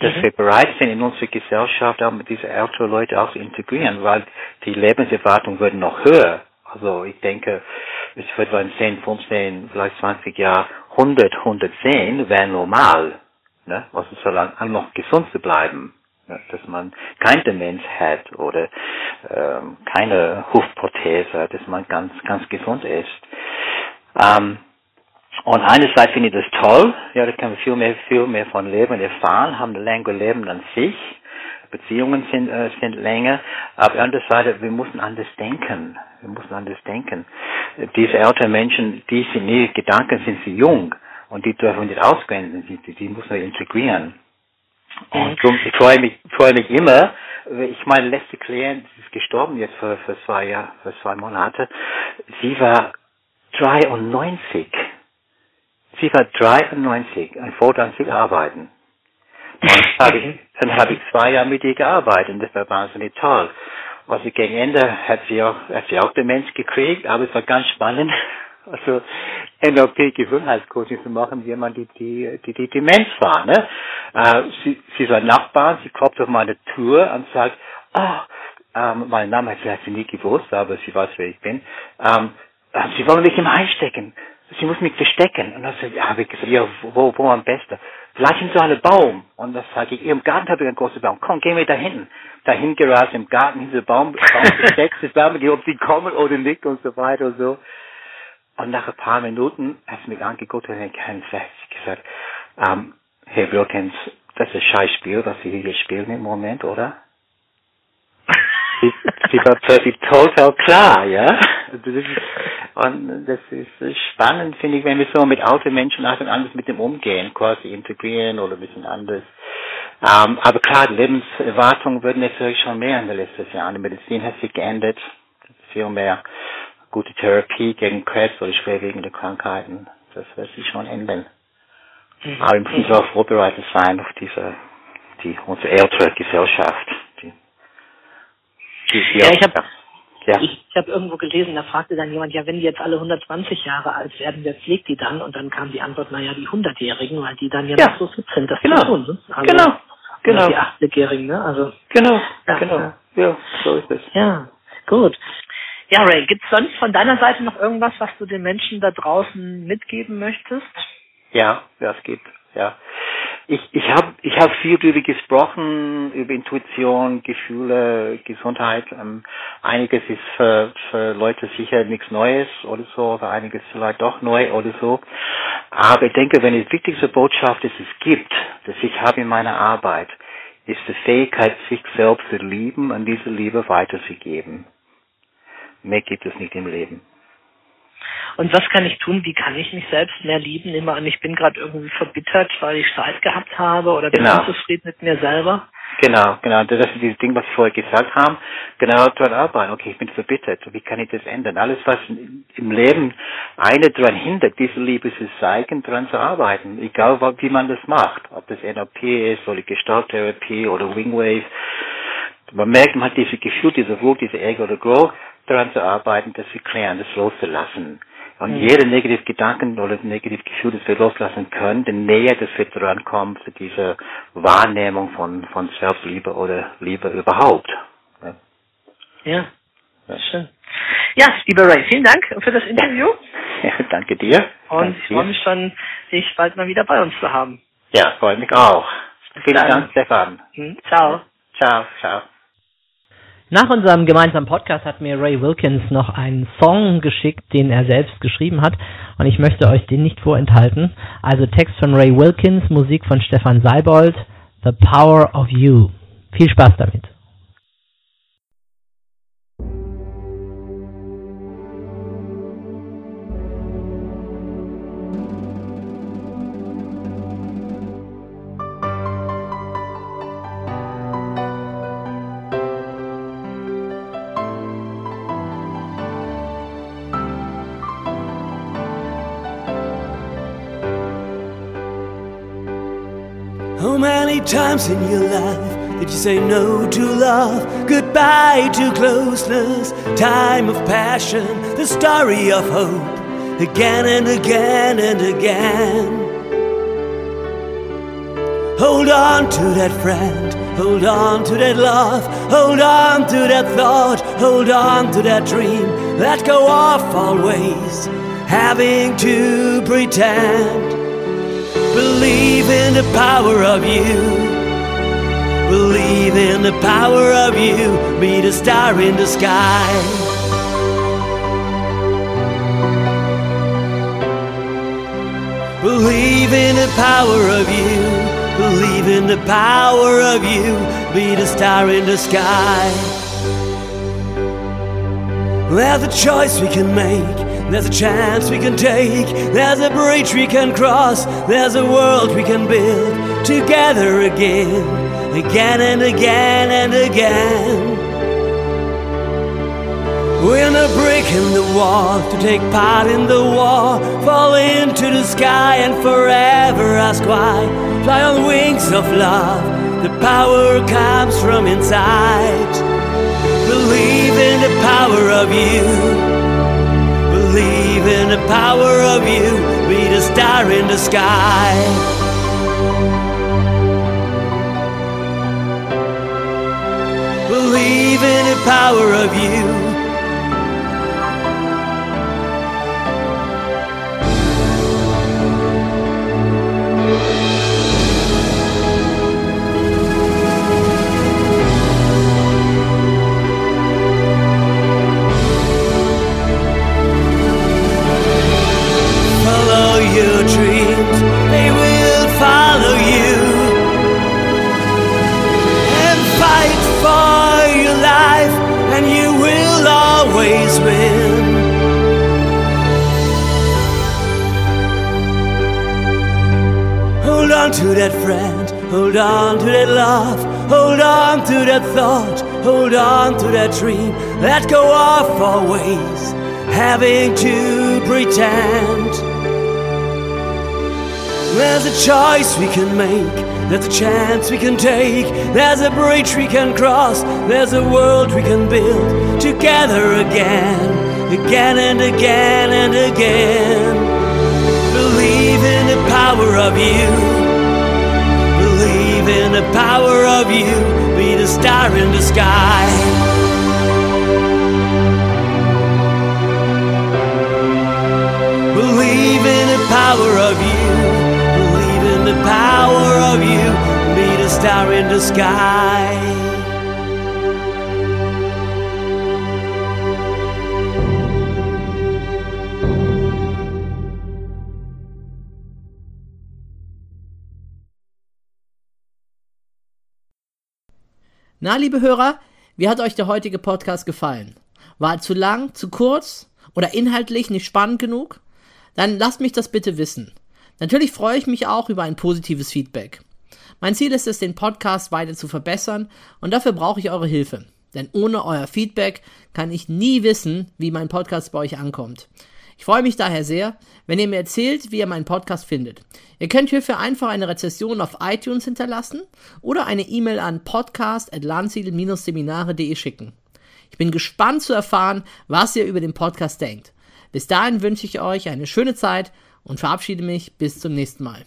dass Mhm. wir bereit sind, in unsere Gesellschaft auch mit diesen älteren Leuten auch zu integrieren, weil die Lebenserwartung wird noch höher. Also ich denke, es wird in 10, 15, vielleicht 20 Jahren 100, 110 wäre normal. Ne? Also solange noch gesund zu bleiben. Ja, dass man kein Demenz hat oder ähm, keine Hufprothese, dass man ganz, ganz gesund ist. Ähm, und einerseits finde ich das toll, ja, da kann man viel mehr, viel mehr von Leben erfahren, haben ein längeres Leben an sich, Beziehungen sind, äh, sind länger, aber auf der anderen Seite, wir müssen anders denken, wir müssen anders denken. Diese älteren Menschen, die sind nie, Gedanken sind sie jung und die dürfen nicht ausgrenzen, die, die, die muss man integrieren. Und drum, ich freue mich, freue mich immer, ich meine, letzte Klient ist gestorben jetzt für, für zwei Jahre, für zwei Monate. Sie war 93. Sie war 93, ein Foto an sich arbeiten. Und dann habe ich, dann habe ich zwei Jahre mit ihr gearbeitet und das war wahnsinnig toll. Also gegen Ende hat sie auch, hat sie auch Demenz gekriegt, aber es war ganz spannend. Also NLP Gesundheitscoaching zu machen, jemand, die, die, die, die Demenz war, ne? Äh, sie, sie war Nachbarn, sie klopft auf meine Tür und sagt, ah, ähm, mein Name hat sie, hat sie nie gewusst, aber sie weiß, wer ich bin. Ähm, äh, sie wollen mich im einstecken. Sie muss mich verstecken. Und dann habe ich gesagt, ja, wo, wo am besten? Vielleicht in so einem Baum. Und das sage ich, im Garten habe ich einen großen Baum. Komm, gehen wir da hinten. Dahin gerast im Garten, hinter Baum, Baum versteckt, das Baum, ob sie kommen oder nicht und so weiter und so. Und nach ein paar Minuten hat sie mich angeguckt und hat gesagt, ähm, Herr Wilkins, das ist ein scheiß Spiel, was Sie hier spielen im Moment, oder? Sie, sie war plötzlich total klar, ja. Das ist, und das ist spannend, finde ich, wenn wir so mit alten Menschen auch anders mit dem umgehen, quasi integrieren oder ein bisschen anders. Ähm, aber klar, die Lebenserwartung wird natürlich schon mehr in den letzten Jahren. Die Medizin hat sich geändert. Viel mehr gute Therapie gegen Krebs oder schwerwiegende Krankheiten. Das wird sich schon ändern. Mhm. Aber im Prinzip auch vorbereitet sein auf diese, die, unsere ältere Gesellschaft. Ja, ich habe ja. Ich, ich habe irgendwo gelesen, da fragte dann jemand, ja, wenn die jetzt alle 120 Jahre alt werden, wer pflegt die dann? Und dann kam die Antwort, naja, die 100-Jährigen, weil die dann ja, ja. noch so fit sind, das genau. tun. Ne? Also, genau. Genau. Die 80-Jährigen, ne? Also. Genau. Ja, genau. Ja. ja, so ist es. Ja, gut. Ja, Ray, gibt's sonst von deiner Seite noch irgendwas, was du den Menschen da draußen mitgeben möchtest? Ja, ja, es gibt, ja ich, ich habe ich hab viel darüber gesprochen, über Intuition, Gefühle, Gesundheit. Ähm, einiges ist für, für Leute sicher nichts Neues oder so, für einiges vielleicht doch neu oder so. Aber ich denke, wenn die wichtigste Botschaft ist, es gibt, das ich habe in meiner Arbeit, ist die Fähigkeit, sich selbst zu lieben und diese Liebe weiterzugeben. Mehr gibt es nicht im Leben. Und was kann ich tun? Wie kann ich mich selbst mehr lieben? Immer an, ich bin gerade irgendwie verbittert, weil ich Streit gehabt habe oder bin genau. unzufrieden mit mir selber. Genau, genau. Das ist dieses Ding, was wir vorher gesagt haben. Genau dran arbeiten. Okay, ich bin verbittert. Wie kann ich das ändern? Alles, was im Leben eine daran hindert, diese Liebe zu zeigen, daran zu arbeiten. Egal, wie man das macht. Ob das NLP ist oder Gestalttherapie oder Wingwave. Man merkt, man hat diese Gefühl, diese Wut, diese Ego oder Grow, daran zu arbeiten, das zu klären, das loszulassen. Und mhm. jeder negative Gedanken oder negative Gefühl, das wir loslassen können, je näher das wir drankommen zu dieser Wahrnehmung von, von Selbstliebe oder Liebe überhaupt. Ja. ja. ja. Schön. Ja, lieber Ray, vielen Dank für das Interview. Ja, danke dir. Und danke ich freue mich schon, dich bald mal wieder bei uns zu haben. Ja, freue mich auch. Vielen Dank, Stefan. Hm, ciao. Ciao, ciao. Nach unserem gemeinsamen Podcast hat mir Ray Wilkins noch einen Song geschickt, den er selbst geschrieben hat. Und ich möchte euch den nicht vorenthalten. Also Text von Ray Wilkins, Musik von Stefan Seibold, The Power of You. Viel Spaß damit. Times in your life did you say no to love, goodbye to closeness, time of passion, the story of hope, again and again and again? Hold on to that friend, hold on to that love, hold on to that thought, hold on to that dream. Let go of always having to pretend. Believe in the power of you. Believe in the power of you. Be the star in the sky. Believe in the power of you. Believe in the power of you. Be the star in the sky. There's a choice we can make. There's a chance we can take, there's a bridge we can cross, there's a world we can build together again, again and again and again. We're not breaking the wall to take part in the war, fall into the sky and forever ask why. Fly on wings of love, the power comes from inside. Believe in the power of you believe in the power of you, be the star in the sky. power of you. your dream Hold on to that friend, hold on to that love, hold on to that thought, hold on to that dream. Let go of always having to pretend. There's a choice we can make, there's a chance we can take, there's a bridge we can cross, there's a world we can build together again, again and again and again. Believe in the power of you. Believe in the power of you. Be the star in the sky. Believe in the power of you. The power of you. Be the star in the sky. Na, liebe Hörer, wie hat euch der heutige Podcast gefallen? War er zu lang, zu kurz oder inhaltlich nicht spannend genug? Dann lasst mich das bitte wissen. Natürlich freue ich mich auch über ein positives Feedback. Mein Ziel ist es, den Podcast weiter zu verbessern und dafür brauche ich eure Hilfe. Denn ohne euer Feedback kann ich nie wissen, wie mein Podcast bei euch ankommt. Ich freue mich daher sehr, wenn ihr mir erzählt, wie ihr meinen Podcast findet. Ihr könnt hierfür einfach eine Rezession auf iTunes hinterlassen oder eine E-Mail an podcast.landsiedel-seminare.de schicken. Ich bin gespannt zu erfahren, was ihr über den Podcast denkt. Bis dahin wünsche ich euch eine schöne Zeit und verabschiede mich bis zum nächsten Mal.